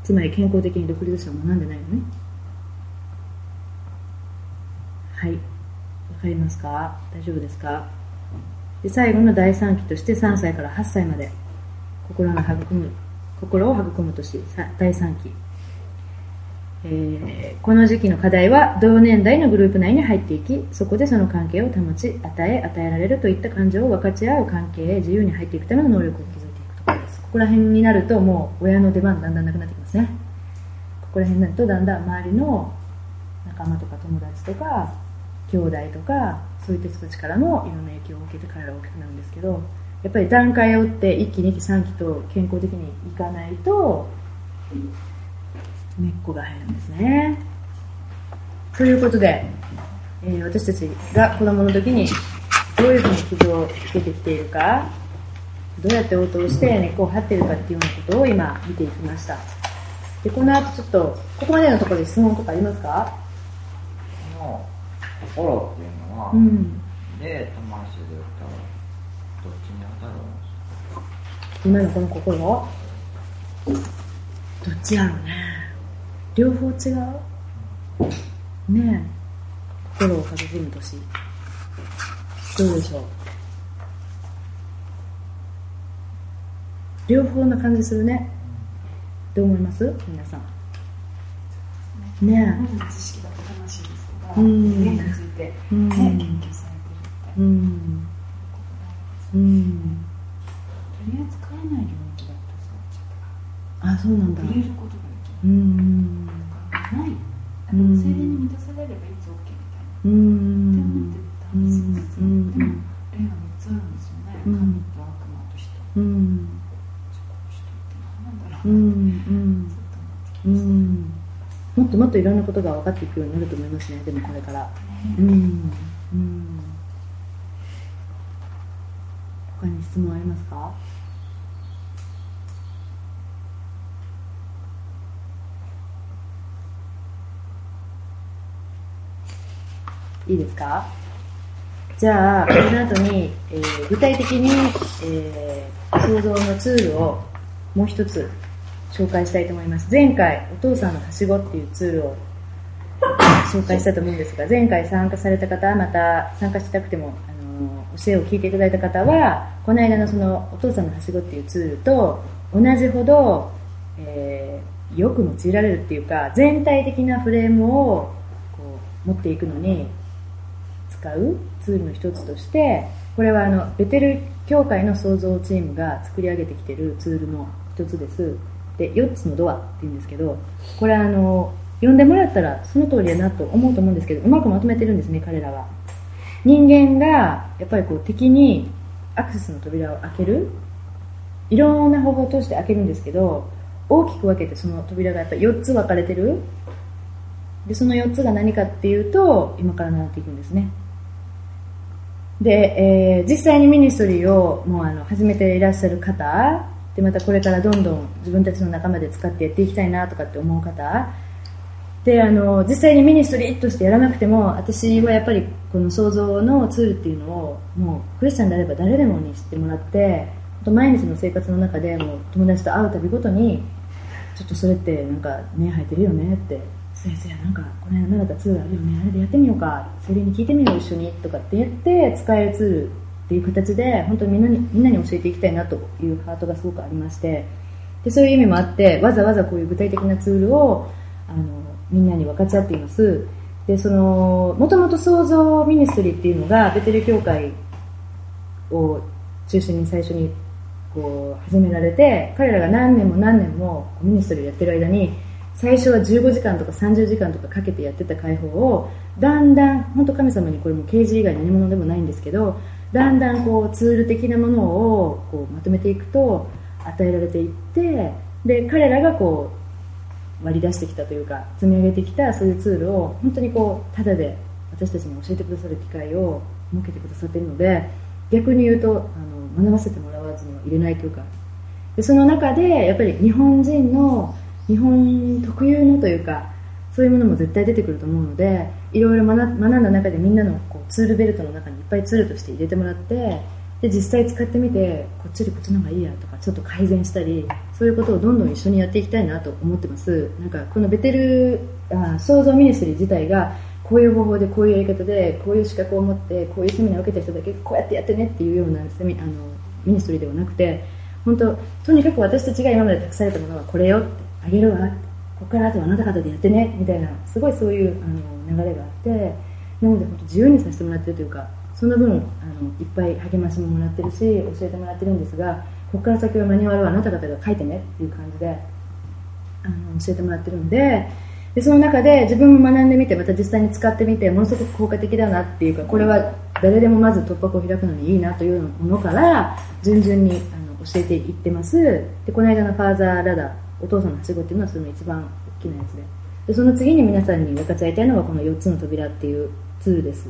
Speaker 1: つまり健康的に独立心を学んでないのね。はい。わかりますか？大丈夫ですか？で最後の第3期として3歳から8歳まで心の育む心を育む年第3期。えー、この時期の課題は同年代のグループ内に入っていきそこでその関係を保ち与え与えられるといった感情を分かち合う関係へ自由に入っていくための能力を築いていくところです。ここら辺になるともう親の出番だんだんなくなってきますね。ここら辺になるとだんだん周りの仲間とか友達とか兄弟とかそういった人たちからもいろんな影響を受けて彼らは大きくなるんですけどやっぱり段階を追って1期2期3期と健康的にいかないと根っこが入るんですね。ということで、えー、私たちが子供の時にどういうふうに傷をつけてきているか、どうやって応答して根っこを張っているかっていうようなことを今見ていきました。で、この後ちょっと、ここまでのところで質問とかありますか？
Speaker 4: この心っていうのは、
Speaker 1: うん。
Speaker 4: で、魂で言ったら、どっちに当たるんですか
Speaker 1: 今のこの心どっちやろうね。両方違う？ねえ。心を育む年。どうでしょう？両方な感じするね。どう思います？皆さん。ね
Speaker 3: 本の知識だと話ですが、について、研究されてるみたい
Speaker 1: え。うん。うん。
Speaker 3: とりあえず飼えない領域だとさ、
Speaker 1: あ、そうなんだ。
Speaker 3: 触れることができ
Speaker 1: うん。
Speaker 3: ない。ない。あ
Speaker 1: うん
Speaker 3: の精霊に満たされればいつ OK みたいな。
Speaker 1: うん。
Speaker 3: って思ってたんですよ。
Speaker 1: うん。
Speaker 3: でも、霊は3つあるんですよね。
Speaker 1: うん
Speaker 3: 神と悪魔と人。
Speaker 1: うん。
Speaker 3: そこの人って何なんだろ
Speaker 1: う
Speaker 3: うな。
Speaker 1: ん。
Speaker 3: ずっと思ってき
Speaker 1: う
Speaker 3: ました。
Speaker 1: ん。もっともっといろんなことが分かっていくようになると思いますね。でもこれから。うん。うん。他に質問ありますか？いいですか？じゃあ、この後に、えー具体的に、えー想像のツールをもう一つ紹介したいと思います。前回、お父さんのはしごっていうツールを紹介したと思うんですが、前回参加された方、また参加したくても、あの教えを聞いていただいた方は、この間のそのお父さんのはしごっていうツールと同じほど、えーよく用いられるっていうか、全体的なフレームをこう持っていくのに使うツールの一つとして、これはあのベテル協会の創造チームが作り上げてきてるツールの一つです。で、4つのドアっていうんですけど、これあの、読んでもらったらその通りだなと思うと思うんですけど、うまくまとめてるんですね、彼らは。人間がやっぱりこう敵にアクセスの扉を開けるいろんな方法を通して開けるんですけど大きく分けてその扉がやっぱり4つ分かれてるでその4つが何かっていうと今から習っていくんですねで、えー実際にミニストリーをもうあの始めていらっしゃる方でまたこれからどんどん自分たちの仲間で使ってやっていきたいなとかって思う方であの実際にミニストリーとしてやらなくても私はやっぱりこの創造のツールっていうのをもうクリスチャンであれば誰でもに知ってもらって毎日の生活の中でもう友達と会うたびごとにちょっとそれってなんか目生えてるよねって先生なんかこの間習ったツールあるよねあれでやってみようかセリに聞いてみよう一緒にとかって言って使えるツールっていう形で本当にみんなにみんなに教えていきたいなというハートがすごくありましてでそういう意味もあってわざわざこういう具体的なツールをあのみんなに分かち合っていますでそのもともと創造ミニストリーっていうのがベテル教会を中心に最初にこう始められて彼らが何年も何年もミニストリーをやってる間に最初は15時間とか30時間とかかけてやってた解放をだんだん本当神様にこれも啓示以外何者でもないんですけどだんだんこうツール的なものをこうまとめていくと与えられていってで彼らがこう割り出してきたというか積み上げてきたそういうツールを本当にこうただで私たちに教えてくださる機会を設けてくださっているので逆に言うとあの学ばせてもらわずにはいれないというか。でその中でやっぱり日本人の日本特有のというかそういうものも絶対出てくると思うのでいろいろ学んだ中でみんなのこうツールベルトの中にいっぱいツールとして入れてもらってで実際使ってみてこっちよりこっちの方がいいやとかちょっと改善したりそういうことをどんどん一緒にやっていきたいなと思ってます。なんかこのベテルあ創造ミニストリー自体がこういう方法でこういうやり方でこういう資格を持ってこういうセミナーを受けた人だけこうやってやってねっていうようなセミあのミニストリーではなくて本当とにかく私たちが今まで託されたものはこれよっあげるわ。ここからあとはあなた方でやってね。みたいな。すごいそういうあの流れがあって。なので本当自由にさせてもらってるというかその分あのいっぱい励ましももらってるし教えてもらってるんですがここから先はマニュアルはあなた方が書いてねっていう感じであの教えてもらってるんででその中で自分も学んでみてまた実際に使ってみてものすごく効果的だなっていうかこれは誰でもまず突破口を開くのにいいなというものから順々にあの教えていってます。でこの間のファーザーラダー。お父さんのはしごっていうのはその一番大きなやつで。でその次に皆さんに分かち合いたいのがこの4つの扉っていうツールです。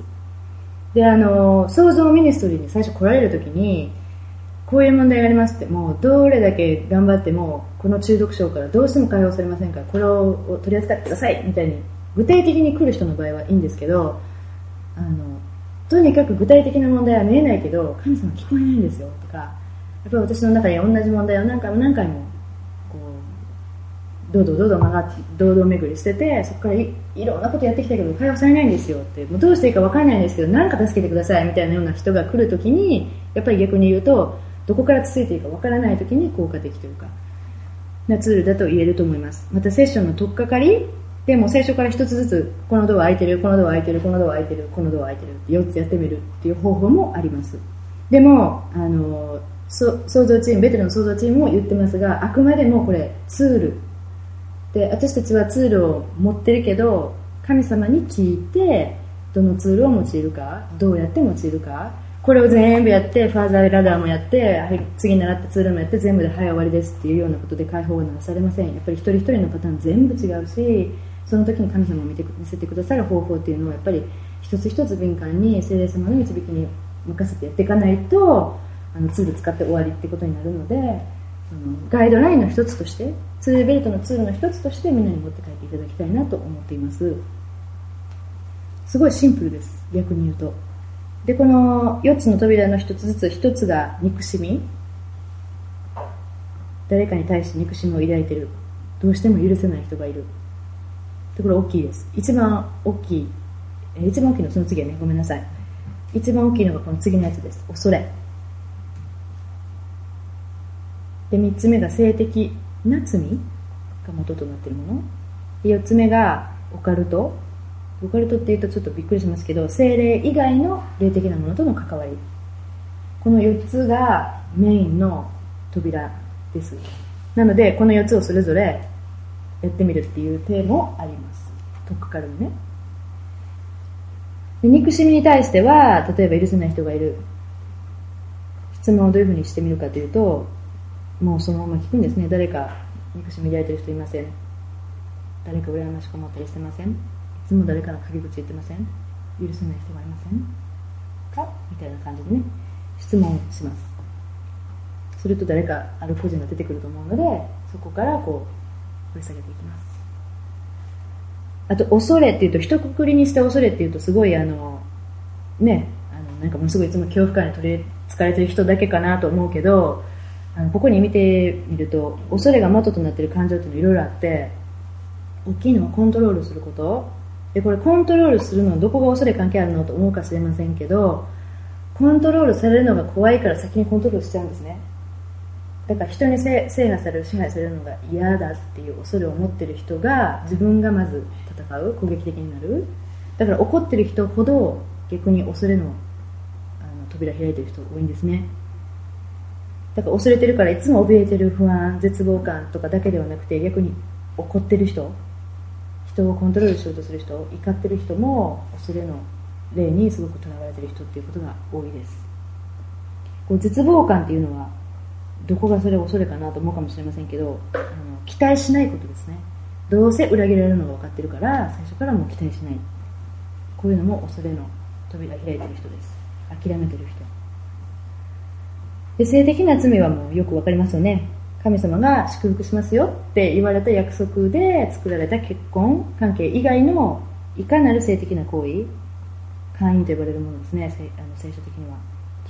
Speaker 1: であの創造ミニストリーに最初来られる時にこういう問題がありますってもうどれだけ頑張ってもこの中毒症からどうしても解放されませんからこれを取り扱ってくださいみたいに具体的に来る人の場合はいいんですけどあのとにかく具体的な問題は見えないけど神様聞こえないんですよとかやっぱり私の中に同じ問題を何回も何回もどうどうどうどう曲がって堂々巡りしててそこからいろんなことやってきたけど解放されないんですよって。もうどうしていいか分からないんですけど何か助けてくださいみたいなような人が来るときにやっぱり逆に言うとどこからついていいか分からないときに効果的というかなツールだと言えると思います。またセッションの取っかかりでも最初から一つずつこのドア開いてるこのドア開いてるこのドア開いてるこのドア開いてるって4つやってみるっていう方法もあります。でもあのそ創造チームベテランの創造チームも言ってますがあくまでもこれツール。で私たちはツールを持ってるけど神様に聞いてどのツールを用いるかどうやって用いるかこれを全部やってファーザーラダーもやって、はい、次習ったツールもやって全部ではい終わりですっていうようなことで解放はなされません。やっぱり一人一人のパターン全部違うしその時に神様を見て見せてくださる方法っていうのはやっぱり一つ一つ敏感に聖霊様の導きに任せてやっていかないとあのツール使って終わりってことになるのでガイドラインの一つとしてツールベルトのツールの一つとしてみんなに持って帰っていただきたいなと思っていますすごいシンプルです逆に言うとで、この4つの扉の1つずつ、1つが憎しみ。誰かに対して憎しみを抱いてる。どうしても許せない人がいる。で、これ大きいです。一番大きい、え一番大きいのその次はね、ごめんなさい。一番大きいのがこの次のやつです。恐れ。で、三つ目が性的な罪が元となっているもの。で、四つ目がオカルト。オカルトって言うとちょっとびっくりしますけど、精霊以外の霊的なものとの関わり。この四つがメインの扉です。なので、この四つをそれぞれやってみるっていうテーマもあります。とっかかるのね。で憎しみに対しては、例えば許せない人がいる。質問をどういうふうにしてみるかというと、もうそのまま聞くんですね。誰か憎しみ抱いてる人いません。誰か羨ましく思ったりしてません。いつも誰かの陰口言ってません。許せない人がいませんか？みたいな感じでね、質問します。すると誰かある個人が出てくると思うので、そこからこう、掘り下げていきます。あと、恐れっていうと、一括りにして恐れっていうと、すごいあの、ね、あの、なんかものすごいいつも恐怖感に取り憑かれてる人だけかなと思うけど、あのここに見てみると、恐れが元となっている感情っていうのいろいろあって、大きいのはコントロールすること。で、これコントロールするのはどこが恐れ関係あるのと思うかもしれませんけど、コントロールされるのが怖いから先にコントロールしちゃうんですね。だから人に制制覇される、支配されるのが嫌だっていう恐れを持ってる人が自分がまず戦う、攻撃的になる。だから怒ってる人ほど逆に恐れのあの扉開いてる人多いんですね。だから恐れてるからいつも怯えてる不安、絶望感とかだけではなくて逆に怒ってる人、人をコントロールしようとする人、怒ってる人も恐れの霊にすごくとらわれてる人っていうことが多いです。こう絶望感っていうのはどこがそれ恐れかなと思うかもしれませんけど、あの期待しないことですね。どうせ裏切られるのが分かってるから、最初からもう期待しない。こういうのも恐れの扉開いてる人です。諦めてる人。で性的な罪はもうよく分かりますよね。神様が祝福しますよって言われた約束で作られた結婚関係以外のいかなる性的な行為、会員と呼ばれるものですね、せあの聖書的には。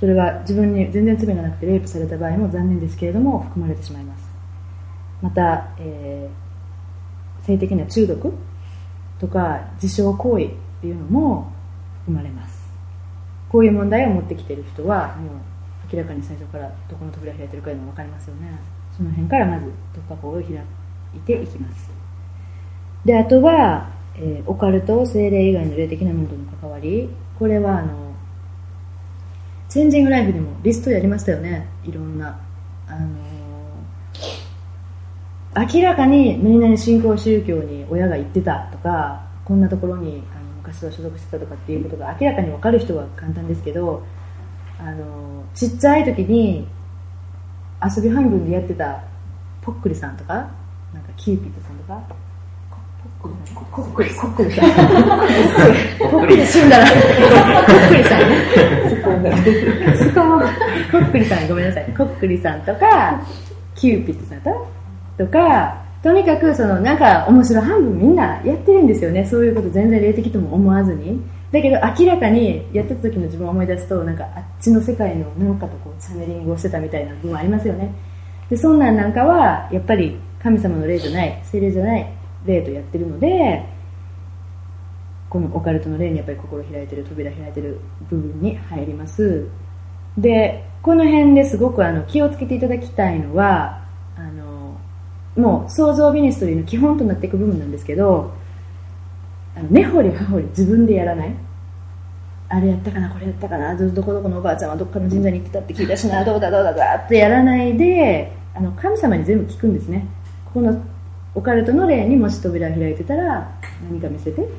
Speaker 1: それは自分に全然罪がなくてレイプされた場合も残念ですけれども含まれてしまいます。また、えー性的な中毒とか自傷行為っていうのも含まれます。こういう問題を持ってきている人はもう明らかに最初からどこの扉開いてるかいうのが分かりますよね。その辺からまず突破口を開いていきます。で、あとは、えーオカルト、精霊以外の霊的なものとの関わり。これはあの、チェンジングライフでもリストやりましたよね。いろんな。あのー明らかに何々新興宗教に親が行ってたとか、こんなところにあの昔は所属してたとかっていうことが明らかに分かる人は簡単ですけど、あのーちっちゃい時に遊び半分でやってたポックリさんとか、なんかキューピッドさんとか、ココックリ、コックリさん。コックリ死んだら、コックリさんね。スコーンコックリさん、ごめんなさい。コックリさんとか、キューピッドさんととか、とにかくそのなんか面白半分みんなやってるんですよね。そういうこと全然霊的とも思わずに。だけど明らかにやってた時の自分を思い出すと、なんかあっちの世界のなんかとこうチャネリングをしてたみたいな部分ありますよね。で、そんなんなんかは、やっぱり神様の霊じゃない、聖霊じゃない霊とやってるので、このオカルトの霊にやっぱり心開いてる、扉開いてる部分に入ります。で、この辺ですごくあの気をつけていただきたいのは、あの、もう創造ミニストリーの基本となっていく部分なんですけど、あの根掘り葉掘り自分でやらない。あれやったかな、これやったかな、どどこどこのおばあちゃんはどっかの神社に行ってたって聞いたしな、どうだどうだだってやらないで、あの神様に全部聞くんですね。ここのオカルトの霊にもし扉開いてたら何か見せてって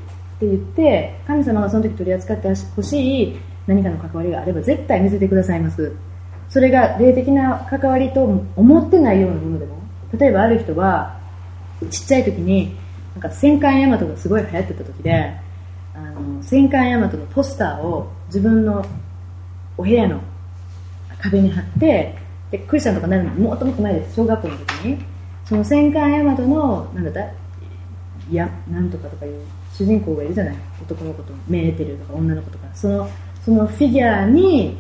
Speaker 1: 言って、神様がその時取り扱ってほしい何かの関わりがあれば絶対見せてくださいます。それが霊的な関わりと思ってないようなものでも、例えばある人はちっちゃい時になんか戦艦ヤマトがすごい流行ってた時で、あの戦艦ヤマトのポスターを自分のお部屋の壁に貼ってでクリスチャンとかなるのもっともっと前です。小学校の時に。その戦艦ヤマトのなんだった？いやなんとかとかいう主人公がいるじゃない？男の子とメーテルとか女の子とか。そのそのフィギュアに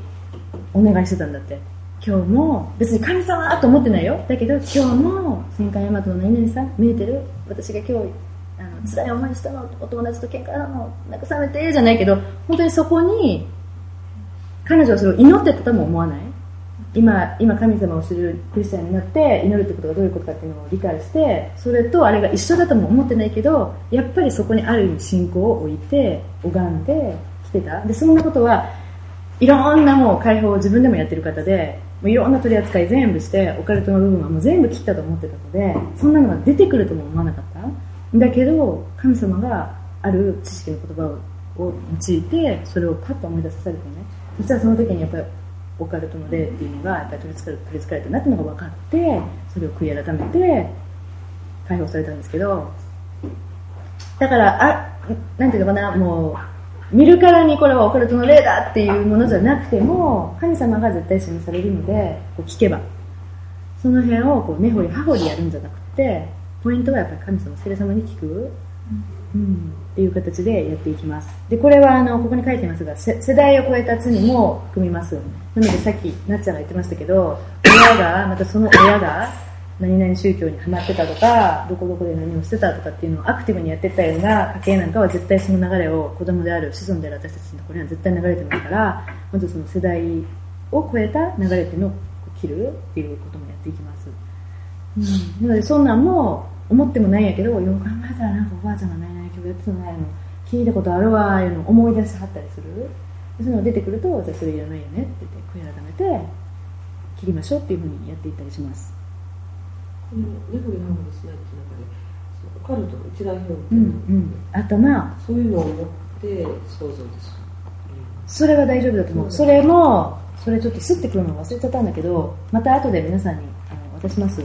Speaker 1: お願いしてたんだって。今日も別に神様と思ってないよ。だけど今日も戦艦大和の何々さん見えてる？私が今日あの辛い思いしたの？お友達と喧嘩したの？慰めてじゃないけど本当にそこに彼女はそれを祈ってたとも思わない？今今神様を知るクリスチャンになって祈るってことがどういうことかっていうのを理解してそれとあれが一緒だとも思ってないけどやっぱりそこにある意味信仰を置いて拝んできてた。でそんなことはいろんなもう解放を自分でもやってる方でういろんな取り扱い全部してオカルトの部分はもう全部切ったと思ってたのでそんなのが出てくるとも思わなかった。だけど神様がある知識の言葉を用いてそれをパッと思い出さされてね。そしたらその時にやっぱりオカルトの霊っていうのがやっぱり取りつかれ取りつかれてなっていうのが分かってそれを悔い改めて解放されたんですけど。だからあなんていうのかなもう見るからにこれはオカルトの霊だっていうものじゃなくても神様が絶対示されるのでこう聞けば。その辺をこう根掘り葉掘りやるんじゃなくてポイントはやっぱり神様聖霊様に聞く、うん、っていう形でやっていきます。でこれはあのここに書いてますがせ世代を超えた罪も含みます。なのでさっきなっちゃんが言ってましたけど親がまたその親が何々宗教にハマってたとかどこどこで何をしてたとかっていうのをアクティブにやってったような家系なんかは絶対その流れを子供である子孫である私たちのところには絶対流れてますからまずその世代を超えた流れっていうのを切るっていうこともやっていきます、うん、なのでそんなんも思ってもないんやけどよく考えたらなんかおばあちゃんが何々曲やってたのないの？聞いたことあるわーいうのを思い出しはったりする？でそういうのが出てくるとじゃあそれいらないよねって言って悔い改めて切りましょうっていうふうにやっていったりします
Speaker 5: この根掘り葉掘りしないって中でオカルトの一覧表みた
Speaker 1: うんうん。あったな
Speaker 5: そういうのを持って想像です。
Speaker 1: それは大丈夫だと思う。それもそれちょっとすってくるの忘れちゃったんだけどまた後で皆さんにあの渡します。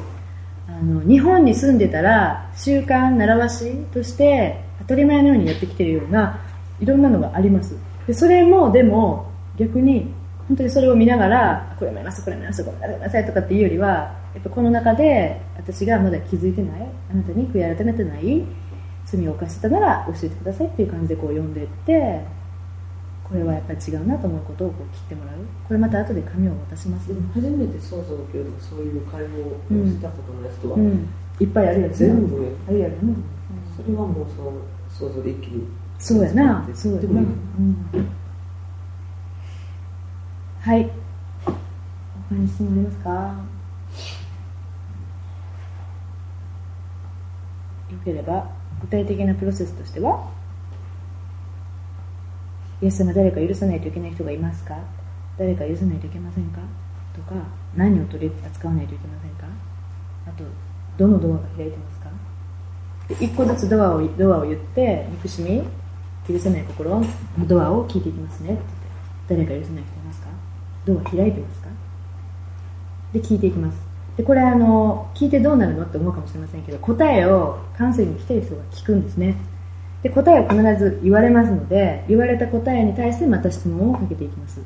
Speaker 1: あの日本に住んでたら習慣習わしとして当たり前のようにやってきてるようないろんなのがあります。でそれもでも逆に本当にそれを見ながらこれもやりましたこれもやりましたごめんなさいとかっていうよりはやっぱこの中で私がまだ気づいてないあなたに悔い改めてない罪を犯してたなら教えてくださいっていう感じでこう読んでいってこれはやっぱり違うなと思うことをこう切ってもらう。これまた後で紙を渡します。
Speaker 5: 初めて想像を受けるそういう会話をしたことのやつとは、
Speaker 1: うん。いっぱいあるよね
Speaker 5: 全部。
Speaker 1: あるやろね。
Speaker 5: それはもうその想像できる。
Speaker 1: そうやな。そうやな、うん、はい。他に質問ありますか？ければ具体的なプロセスとしてはイエス様誰か許さないといけない人がいますか？誰か許さないといけませんか？とか何を取り扱わないといけませんか？あとどのドアが開いてますか？で一個ずつドアをドアを言って憎しみ許せない心のドアを聞いていきますね。って言って誰か許せない人いますか？ドア開いてますか？で聞いていきます。でこれあの聞いてどうなるのって思うかもしれませんけど答えをカウンセリングに来てる人が聞くんですね。で答えを必ず言われますので言われた答えに対してまた質問をかけていきます。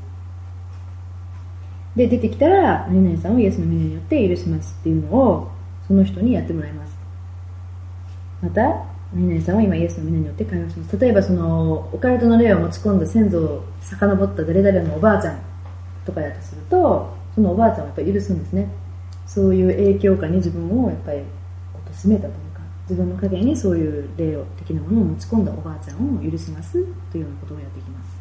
Speaker 1: で出てきたら何々さんをイエスの皆によって許しますっていうのをその人にやってもらいます。また何々さんは今イエスの皆によって会話します。例えばそのオカルトの霊を持ち込んだ先祖を遡った誰々のおばあちゃんとかだとするとそのおばあちゃんはやっぱり許すんですね。そういう影響下に自分をやっぱり貶めたというか自分の影にそういう霊を的なものを持ち込んだおばあちゃんを許しますというようなことをやっていきます。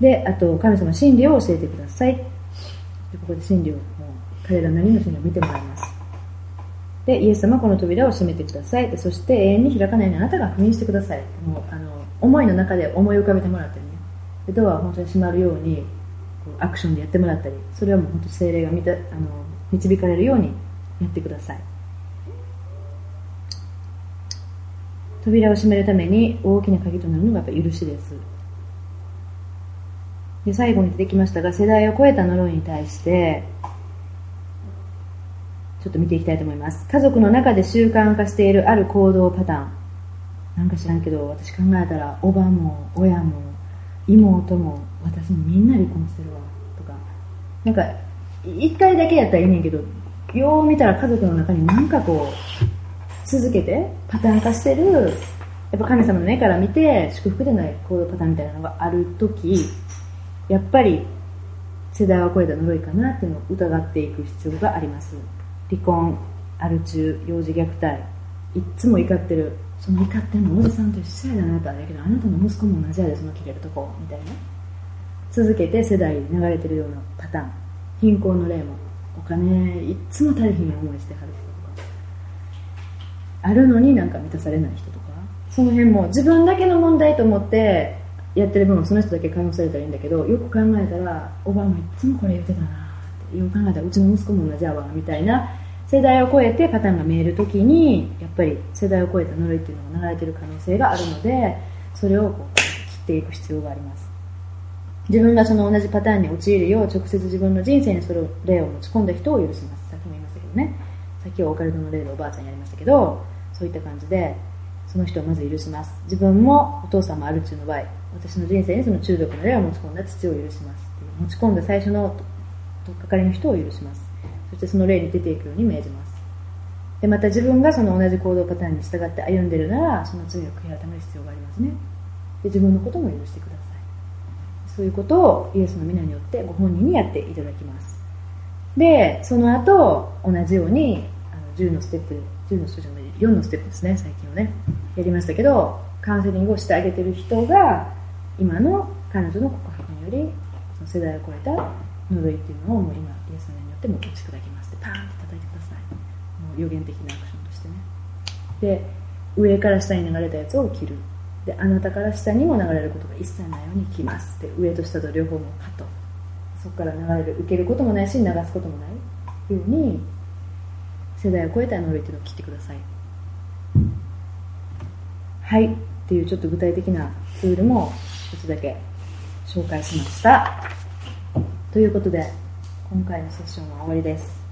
Speaker 1: であと神様真理を教えてください。でここで真理をもう彼らなりの真理を見てもらいます。でイエス様この扉を閉めてください。でそして永遠に開かないようにあなたが封印してください。もうあの思いの中で思い浮かべてもらったりね。でドアを本当に閉まるようにアクションでやってもらったりそれはもう本当精霊が見たあの導かれるようにやってください。扉を閉めるために大きな鍵となるのがやっぱ許しです。で最後に出てきましたが世代を超えた呪いに対してちょっと見ていきたいと思います。家族の中で習慣化しているある行動パターン。なんか知らんけど私考えたらおばも親も妹も私もみんな離婚してるわとか。なんか一回だけやったらいいねんけどよう見たら家族の中になんかこう続けてパターン化してるやっぱ神様の目から見て祝福でない行動パターンみたいなのがある時やっぱり世代を超えた呪いかなっていうのを疑っていく必要があります。離婚アル中幼児虐待いっつも怒ってる。その怒ってるのおじさんと一緒やだなとあれだけどあなたの息子も同じやでその切れるとこみたいな。続けて世代に流れてるようなパターン。貧困の例も。お金いっつも足りひん思いしてはる人とか。あるのになんか満たされない人とか。その辺も自分だけの問題と思ってやってる分その人だけ解放されたらいいんだけどよく考えたらおばあもいっつもこれ言ってたなって。よく考えたらうちの息子も同じやわみたいな世代を超えてパターンが見えるときにやっぱり世代を超えた呪いっていうのが流れてる可能性があるのでそれをこう切っていく必要があります。自分がその同じパターンに陥るよう直接自分の人生にその例を持ち込んだ人を許します。さっきも言いましたけどね。さっきはオカルトの例でおばあちゃんやりましたけどそういった感じでその人をまず許します。自分もお父さんもある中の場合私の人生にその中毒の例を持ち込んだ父を許します。持ち込んだ最初のとっかかりの人を許します。そしてその例に出ていくように命じます。でまた自分がその同じ行動パターンに従って歩んでるならその罪を悔い改める必要がありますね。で自分のことも許してください。そういうことをイエスの皆によってご本人にやっていただきます。でその後同じようにあの10のステップ10のステップじゃない4のステップですね最近はねやりましたけどカウンセリングをしてあげてる人が今の彼女の告白によりその世代を超えた呪いっていうのをもう今イエスの名によっても打ち砕きます。でパーンと叩いてください。もう予言的なアクションとしてね。で上から下に流れたやつを切る。であなたから下にも流れることが一切ないように来ます。で上と下と両方もカットそこから流れる受けることもないし流すこともないように世代を超えた呪いっていうのを切ってください。はい。っていうちょっと具体的なツールも一つだけ紹介しました。ということで今回のセッションは終わりです。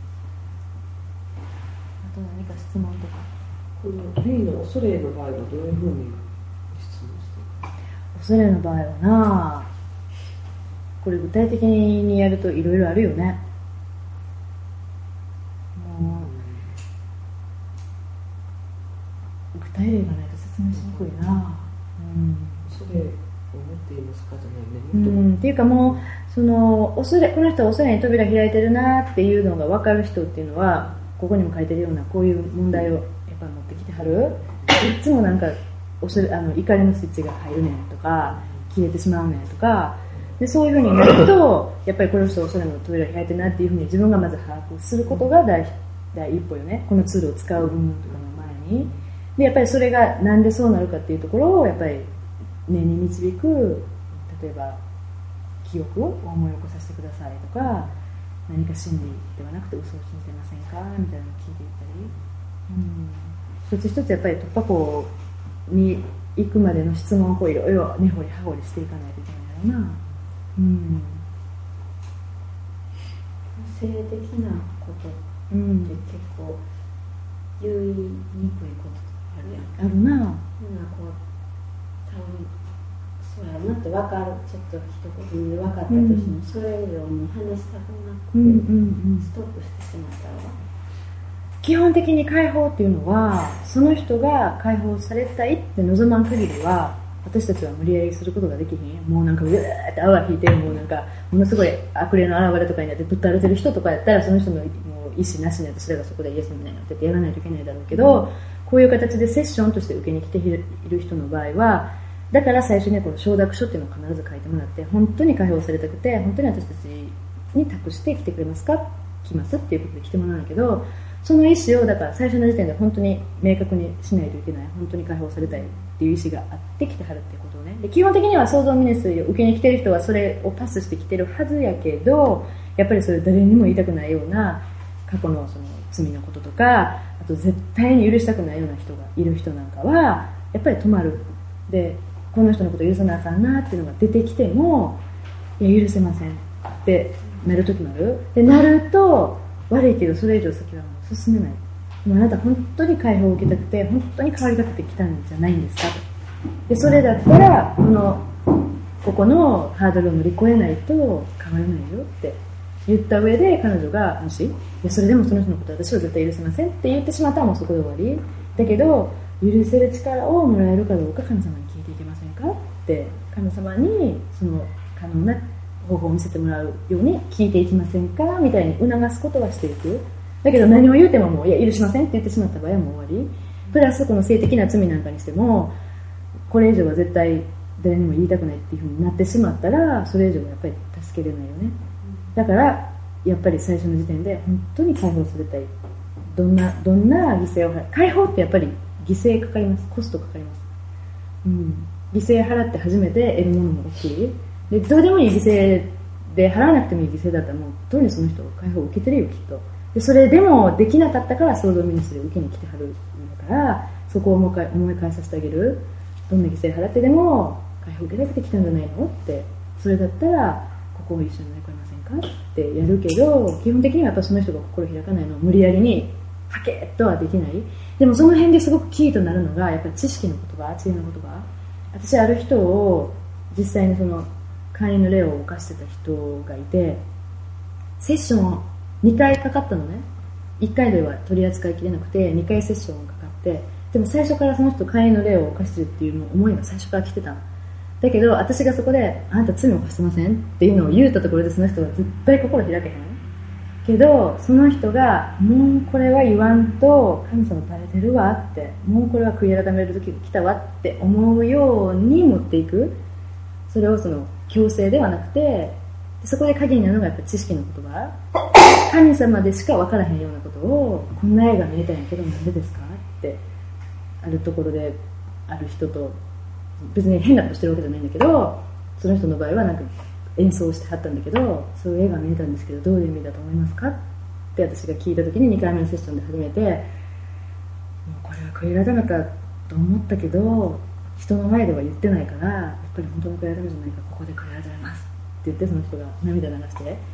Speaker 1: あと何か質問とか？
Speaker 5: この霊の恐れの場合はどういうふうに？質問していく
Speaker 1: 恐れの場合はな。これ具体的にやるといろいろあるよね。もう具体例がないと説明しにくいな。
Speaker 5: 恐れを持っていますかじゃ
Speaker 1: うん、
Speaker 5: ないね、
Speaker 1: うん、っていうかもうその恐れこの人は恐れに扉開いてるなっていうのが分かる人っていうのはここにも書いてるようなこういう問題をやっぱり持ってきてはる。いつもなんか恐れあの怒りのスイッチが入るねんとか消えてしまうねんとかでそういうふうになると やっぱりこの人は恐れの扉開いてるなっていうふうに自分がまず把握することが第第一歩よね。このツールを使う部分とかの前に。でやっぱりそれがなんでそうなるかっていうところをやっぱり念に導く例えば記憶を思い起こさせてくださいとか何か真理ではなくて嘘を信じてませんかみたいなのを聞いていったり、うん、一つ一つやっぱり突破口に行くまでの質問をこういろいろ根掘り葉掘りしていかないといけないだろうな、うん。
Speaker 2: 性的なことっ
Speaker 1: うん
Speaker 2: て、結構言いにくいことあるやん。
Speaker 1: あるな。
Speaker 2: ほんなこう多分そうやなって分かる。ちょっと一言で分かったとしても、それ以上に話したくなくて、
Speaker 1: うんうんうん。
Speaker 2: ストップしてしまったら
Speaker 1: 基本的に解放っていうのはその人が解放されたいって望まん限りは私たちは無理やりすることができひん。もうなんかうわーって泡引いてもうなんかものすごい悪霊の現れとかになってぶっ倒れてる人とかやったらその人の意思なしに私らがそこでイエスみたいになっててやらないといけないだろうけど、こういう形でセッションとして受けに来ている人の場合はだから最初にこの承諾書っていうのを必ず書いてもらって本当に解放されたくて本当に私たちに託して来てくれますか？来ますっていうことで来てもらうんだけどその意思をだから最初の時点で本当に明確にしないといけない。本当に解放されたいっていう意思があって来てはるってことね。で基本的には創造ミニストリーを受けに来てる人はそれをパスしてきてるはずやけどやっぱりそれ誰にも言いたくないような過去のその罪のこととかあと絶対に許したくないような人がいる人なんかはやっぱり止まる。でこの人のこと許さなあかんなっていうのが出てきてもいや許せませんってなる時もある。でなると悪いけどそれ以上先はもう進めない。でもあなた本当に解放を受けたくて本当に変わりたくて来たんじゃないんですかと。でそれだったらこのここのハードルを乗り越えないと変わらないよって言った上で彼女がもしいやそれでもその人のことは私は絶対許せませんって言ってしまったらもうそこで終わり。だけど許せる力をもらえるかどうか神様に聞いていけませんかって神様にその可能な方法を見せてもらうように聞いていきませんかみたいに促すことはしていくだけど何を言うてももういや許しませんって言ってしまった場合はもう終わり。プラスこの性的な罪なんかにしてもこれ以上は絶対誰にも言いたくないっていうふうになってしまったらそれ以上はやっぱり助けれないよね。だからやっぱり最初の時点で本当に解放されたい。どんなどんな犠牲を払う解放ってやっぱり犠牲かかります。コストかかります、うん、犠牲払って初めて得るものも大きい。でどうでもいい犠牲で払わなくてもいい犠牲だったらもう当にその人解放を受けてるよきっと。でそれでもできなかったから創造ミニストリー受けに来てはるんだからそこを思い返思い返させてあげる。どんな犠牲払ってでも解放受けたくて来たんじゃないのって。それだったらここを一緒に乗り越えませんかってやるけど基本的にはやっぱその人が心開かないのを無理やりにはけっとはできない。でもその辺ですごくキーとなるのがやっぱり知識の言葉知恵の言葉私ある人を実際にその会員の例を犯してた人がいてセッション2回かかったのね。1回では取り扱いきれなくて2回セッションがかかってでも最初からその人会員の例を犯してるっていう思いが最初から来てたの。だけど私がそこであなた罪を犯してませんっていうのを言うたところでその人は絶対心開けへん。けどその人がもうこれは言わんと神様耐えてるわってもうこれは悔い改める時が来たわって思うように持っていく。それをその強制ではなくてそこで鍵になるのがやっぱ知識の言葉。神様でしか分からへんようなことをこんな映画見れたんやけどなんでですかってあるところである人と別に変なことしてるわけじゃないんだけどその人の場合はなんか演奏してはったんだけどそういう映画見れたんですけどどういう意味だと思いますかって私が聞いた時に2回目のセッションで初めてもうこれは悔い改めたと思ったけど人の前では言ってないからやっぱり本当の悔い改めじゃないからここで悔い改めますって言ってその人が涙流して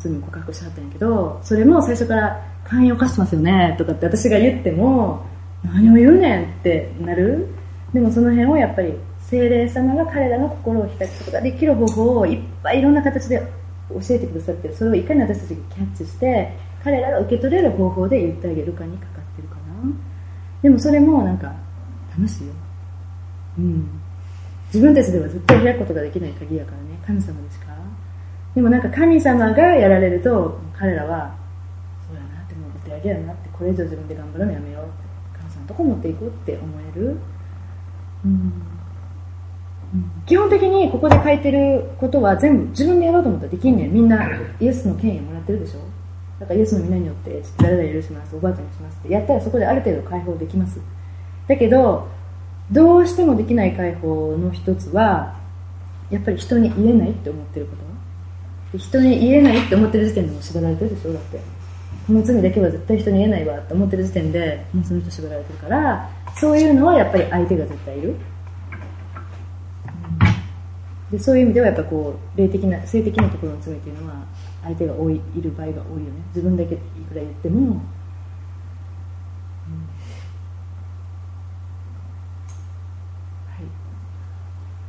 Speaker 1: その罪を告白しはったんやけどそれも最初から寛容化してますよねとかって私が言っても何を言うねんってなる。でもその辺をやっぱり精霊様が彼らの心を開くことができる方法をいっぱいいろんな形で教えてくださってそれをいかに私たちがキャッチして彼らが受け取れる方法で言ってあげるかにかかってるかな。でもそれもなんか楽しいよ。うん。自分たちでは絶対開くことができない鍵やからね神様でしでもなんか神様がやられると彼らはそうやなってもうお手上げやなってこれ以上自分で頑張るのやめようって神様のとこ持っていくって思える。うん。基本的にここで書いてることは全部自分でやろうと思ったらできんねん。みんなイエスの権威もらってるでしょ。だからイエスの皆によってちょっと誰々許しますおばあちゃんにしますってやったらそこである程度解放できます。だけどどうしてもできない解放の一つはやっぱり人に言えないって思ってること。人に言えないって思ってる時点でもう縛られてるでしょ？だって。この罪だけは絶対人に言えないわって思ってる時点でもうその人縛られてるからそういうのはやっぱり相手が絶対いる。でそういう意味ではやっぱこう霊的な性的なところの罪っていうのは相手が多いいる場合が多いよね。自分だけいくら言っても、うん。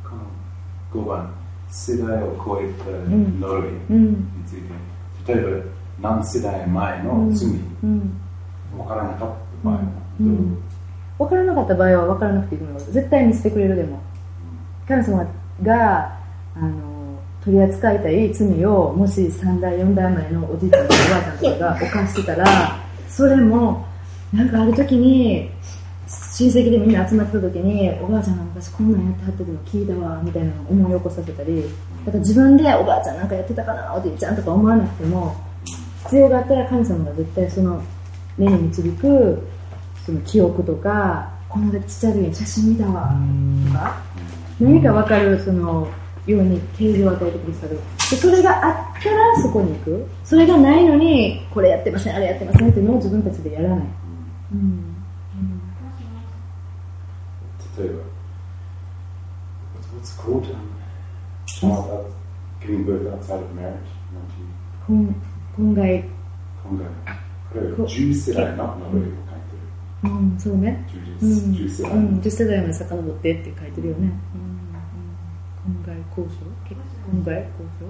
Speaker 6: この5番。世代を超えた呪い
Speaker 1: うん
Speaker 6: について、例えば何世代前の罪、
Speaker 1: うん。
Speaker 6: 分からなかった場合
Speaker 1: 分からなかった場合は分からなくていいと思います絶対見せてくれるでも。神様があの取り扱いたい罪をもし3代4代前のおじいちゃんとかおばあちゃんとかが犯してたらそれもなんかある時に親戚でみんな集まってた時におばあちゃんが昔こんなんやってはったの聞いたわみたいなのを思い起こさせたりだから自分でおばあちゃんなんかやってたかなおじいちゃんとか思わなくても必要があったら神様が絶対その目に導くその記憶とかこの時ちっちゃい時に写真見たわとか何か分かるそのように提示を与えてくださるでそれがあったらそこに行く。それがないのにこれやってませんあれやってませんっていうのを自分たちでやらない、うん。
Speaker 6: 例えば what's it called? Child out, giving birth outside of marriage なんていう
Speaker 1: 今今外
Speaker 6: 考えこれは10世代の呪いを書いてる
Speaker 1: うんそうねう
Speaker 6: 10,
Speaker 1: ん、
Speaker 6: 10世代、
Speaker 1: うん、10世代まで遡ってって書いてるよね、うんうん、婚外交渉婚外交渉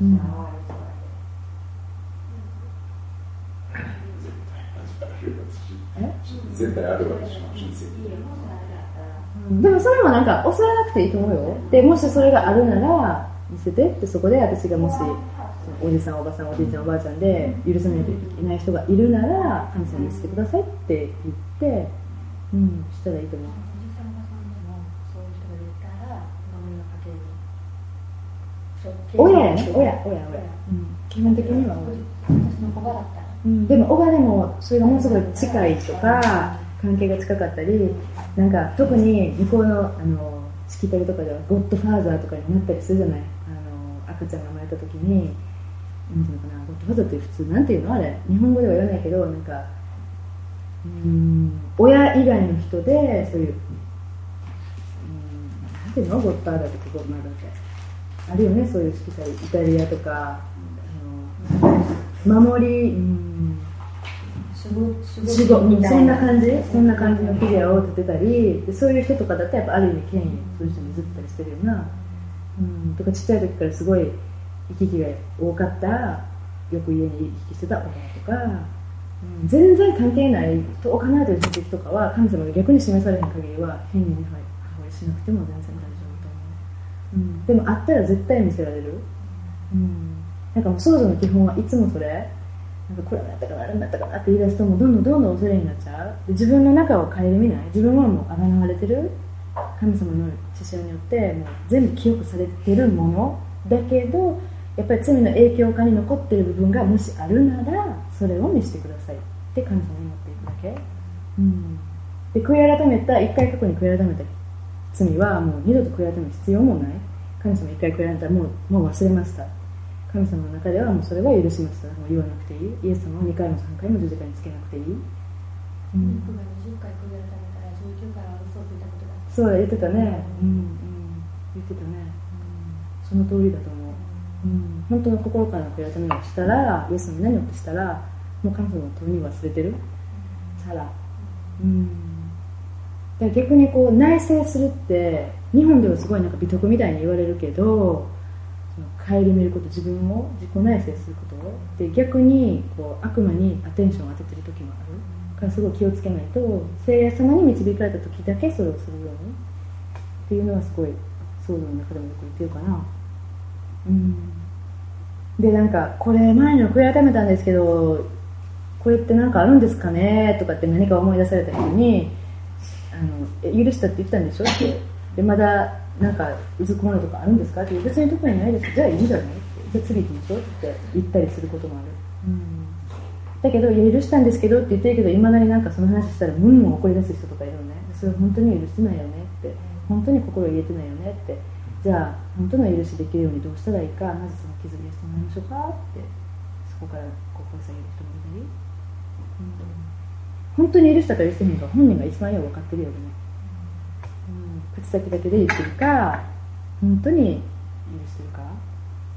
Speaker 1: うん
Speaker 6: 絶絶対あるわけで
Speaker 1: でもそれもなんか恐れなくていいと思うよ。でもしそれがあるなら見せて。ってそこで私がもしおじさんおばさんおじいちゃんおばあちゃんで許さないといけない人がいるなら神様に見せてくださいって言ってうんしたらいいと思う。親やね親親親、うん、基本的には
Speaker 2: 私の子がだったら、
Speaker 1: でも親でもそれがものすごい近いとか関係が近かったりなんか特に向こうのあのしきたりとかではゴッドファーザーとかになったりするじゃない？あの赤ちゃんが生まれた時に何ていうのかな？ゴッドファーザーって普通なんていうの？あれ。日本語では言わないけどなんかうん親以外の人でそういううんなんていうの？ゴッドファーザーってゴッドファーザーってあるよね？そういうしきたりイタリアとかあの守り。うん。守護みそんな感じ？そんな感じのフィギュアを立てたり。でそういう人とかだったらやっぱある意味権威そういう人に譲ったりしてるような、うん、とかちっちゃい時からすごい行き来が多かった。よく家に行き来してた親とか、うん、全然関係ない遠かないという親戚とかは神様が逆に示されへん限りは変に母親しなくても全然大丈夫と思う、うん、でもあったら絶対見せられる、うん、なんかもう少女の基本はいつもそれなんかこれもやったかなあれもやったかなって言い出すともうどんどんどんどん恐れになっちゃう。で自分の中を顧みない。自分はもうあがなわれてる。神様の知潮によってもう全部記憶されてるものだけどやっぱり罪の影響下に残ってる部分がもしあるならそれを見せてくださいって神様に持っていくだけ、うん、で悔い改めた一回過去に悔い改めた罪はもう二度と悔い改める必要もない。神様一回悔い改めたらもうもう忘れました。神様の中ではもうそれは許します。もう言わなくていい。イエス様は2回も3回も十字架につけなくていい、うん、そう言ってたね、うん、うん、言ってたね、うん、その通りだと思う、うん、本当の心からの悔い改めをしたらイエス様に何をしたらもう神様の問いに忘れてる。さら。うん。逆にこう内省するって日本ではすごいなんか美徳みたいに言われるけど顧みること自分を自己内省すること。で逆にこう悪魔にアテンションを当ててる時もある。からすごい気をつけないと聖夜様に導かれた時だけそれをするように。っていうのはすごい想像の中でもよく言ってるかな。うん。でなんかこれ前に悔い改めたんですけどこれって何かあるんですかね？とかって何か思い出された人にあの許したって言ったんでしょ？って。でまだなんかうずくものとかあるんですか？って別に特にないです。じゃあいいじゃないってじゃあ次行きましょうって言ったりすることもある、うん、だけどいや許したんですけどって言ってるけどいまだになんかその話したらムンムン怒り出す人とかいるのね。それ本当に許してないよねって。本当に心入れてないよねって。じゃあ本当の許しできるようにどうしたらいいか？まずその傷癒してもらいましょうかって。そこから心下げる人もいたり、うん、本当に許したか許してへんか本人が一番よく分かってるよね口先だけで言ってるか本当に許してるか、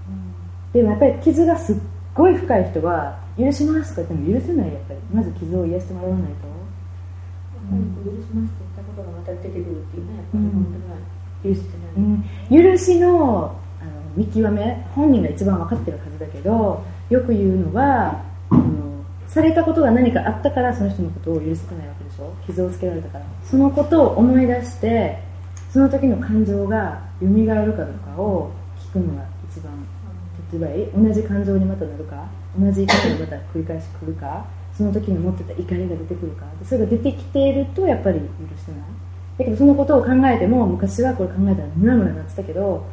Speaker 1: うん、でもやっぱり傷がすっごい深い人は許しますとか言っても許せないやっぱり。まず傷を癒してもらわないと、
Speaker 5: うん、許しますって言ったことがまた出てくるっていうねやっぱり本当に許してない、
Speaker 1: うん、許しのあの見極め本人が一番分かってるはずだけどよく言うのはあのされたことが何かあったからその人のことを許せてないわけでしょ？傷をつけられたから。そのことを思い出してその時の感情が蘇るかどうかを聞くのが一番手っ取り早い同じ感情にまたなるか同じことがまた繰り返し来るかその時に持ってた怒りが出てくるかそれが出てきているとやっぱり許してない。だけどそのことを考えても昔はこれ考えたらムラムラなってたけど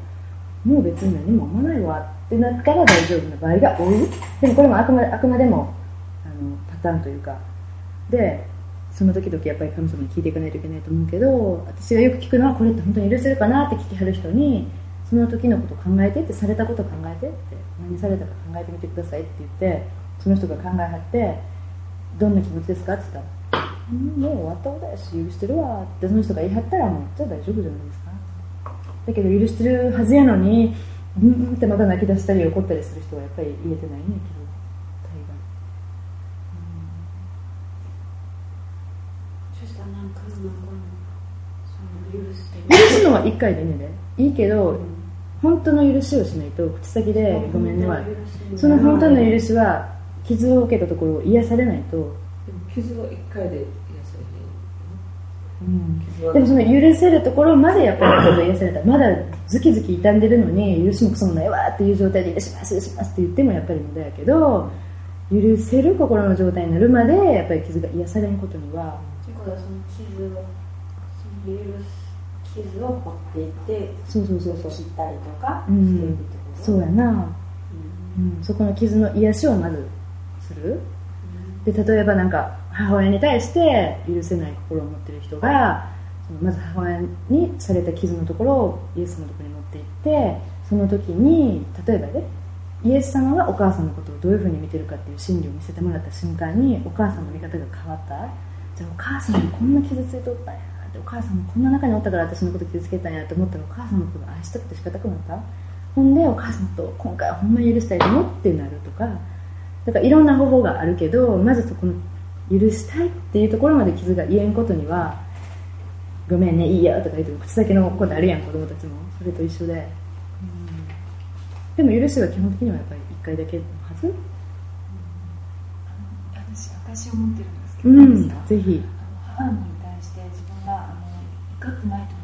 Speaker 1: もう別に何も思わないわってなったら大丈夫な場合が多い。でもこれもあくまあくまでもあのパターンというか。でその時々やっぱり神様に聞いていかないといけないと思うけど私がよく聞くのはこれって本当に許せるかなって聞きはる人にその時のこと考えてってされたこと考えてって何されたか考えてみてくださいって言ってその人が考えはってどんな気持ちですか？って言ったら「うんもう終わったことやし許してるわ」ってその人が言い張ったらもうじゃあ大丈夫じゃないですか。だけど許してるはずやのにうんってまた泣き出したり怒ったりする人はやっぱり言えてないねのは1回でいいねでいいけど、本当の許しをしないと口先でごめんねはその本当の許しは傷を受けたところを癒されないと。
Speaker 5: 傷は1回で癒さ
Speaker 1: うん、でもその許せるところまでやっぱりちょっと癒された。まだズキズキ傷んでるのに許しもくそもないわっていう状態で許します許しますって言ってもやっぱり無駄やけど許せる心の状態になるまでやっぱり傷が癒されんことには。
Speaker 2: ということはその傷許す傷を掘っていって
Speaker 1: そうそうそうそう。
Speaker 2: 切ったりとか
Speaker 1: う
Speaker 2: していく
Speaker 1: ん
Speaker 2: ってこと？
Speaker 1: そうやな、
Speaker 2: うん。
Speaker 1: うん、そこの傷の癒しをまずする。で例えばなんか母親に対して許せない心を持ってる人がまず母親にされた傷のところをイエスのところに持っていってその時に例えばねイエス様がお母さんのことをどういうふうに見てるかっていう心理を見せてもらった瞬間にお母さんの見方が変わった。じゃあお母さんにこんな傷ついとったんやってお母さんもこんな中におったから私のこと傷つけたんやって思ったらお母さんのことを愛したくて仕方なくなった。ほんでお母さんと今回はほんまに許したいと思ってなるとかだからいろんな方法があるけどまずそこの許したいっていうところまで傷が言えんことにはごめんねいいよとか言って口先のことあるやん子供たちも。それと一緒で、でも許しは基本的にはやっぱり1回だけのはず？
Speaker 3: 私私思ってるんですけど、
Speaker 1: うんぜひ。
Speaker 3: 母にがあの怒ってないと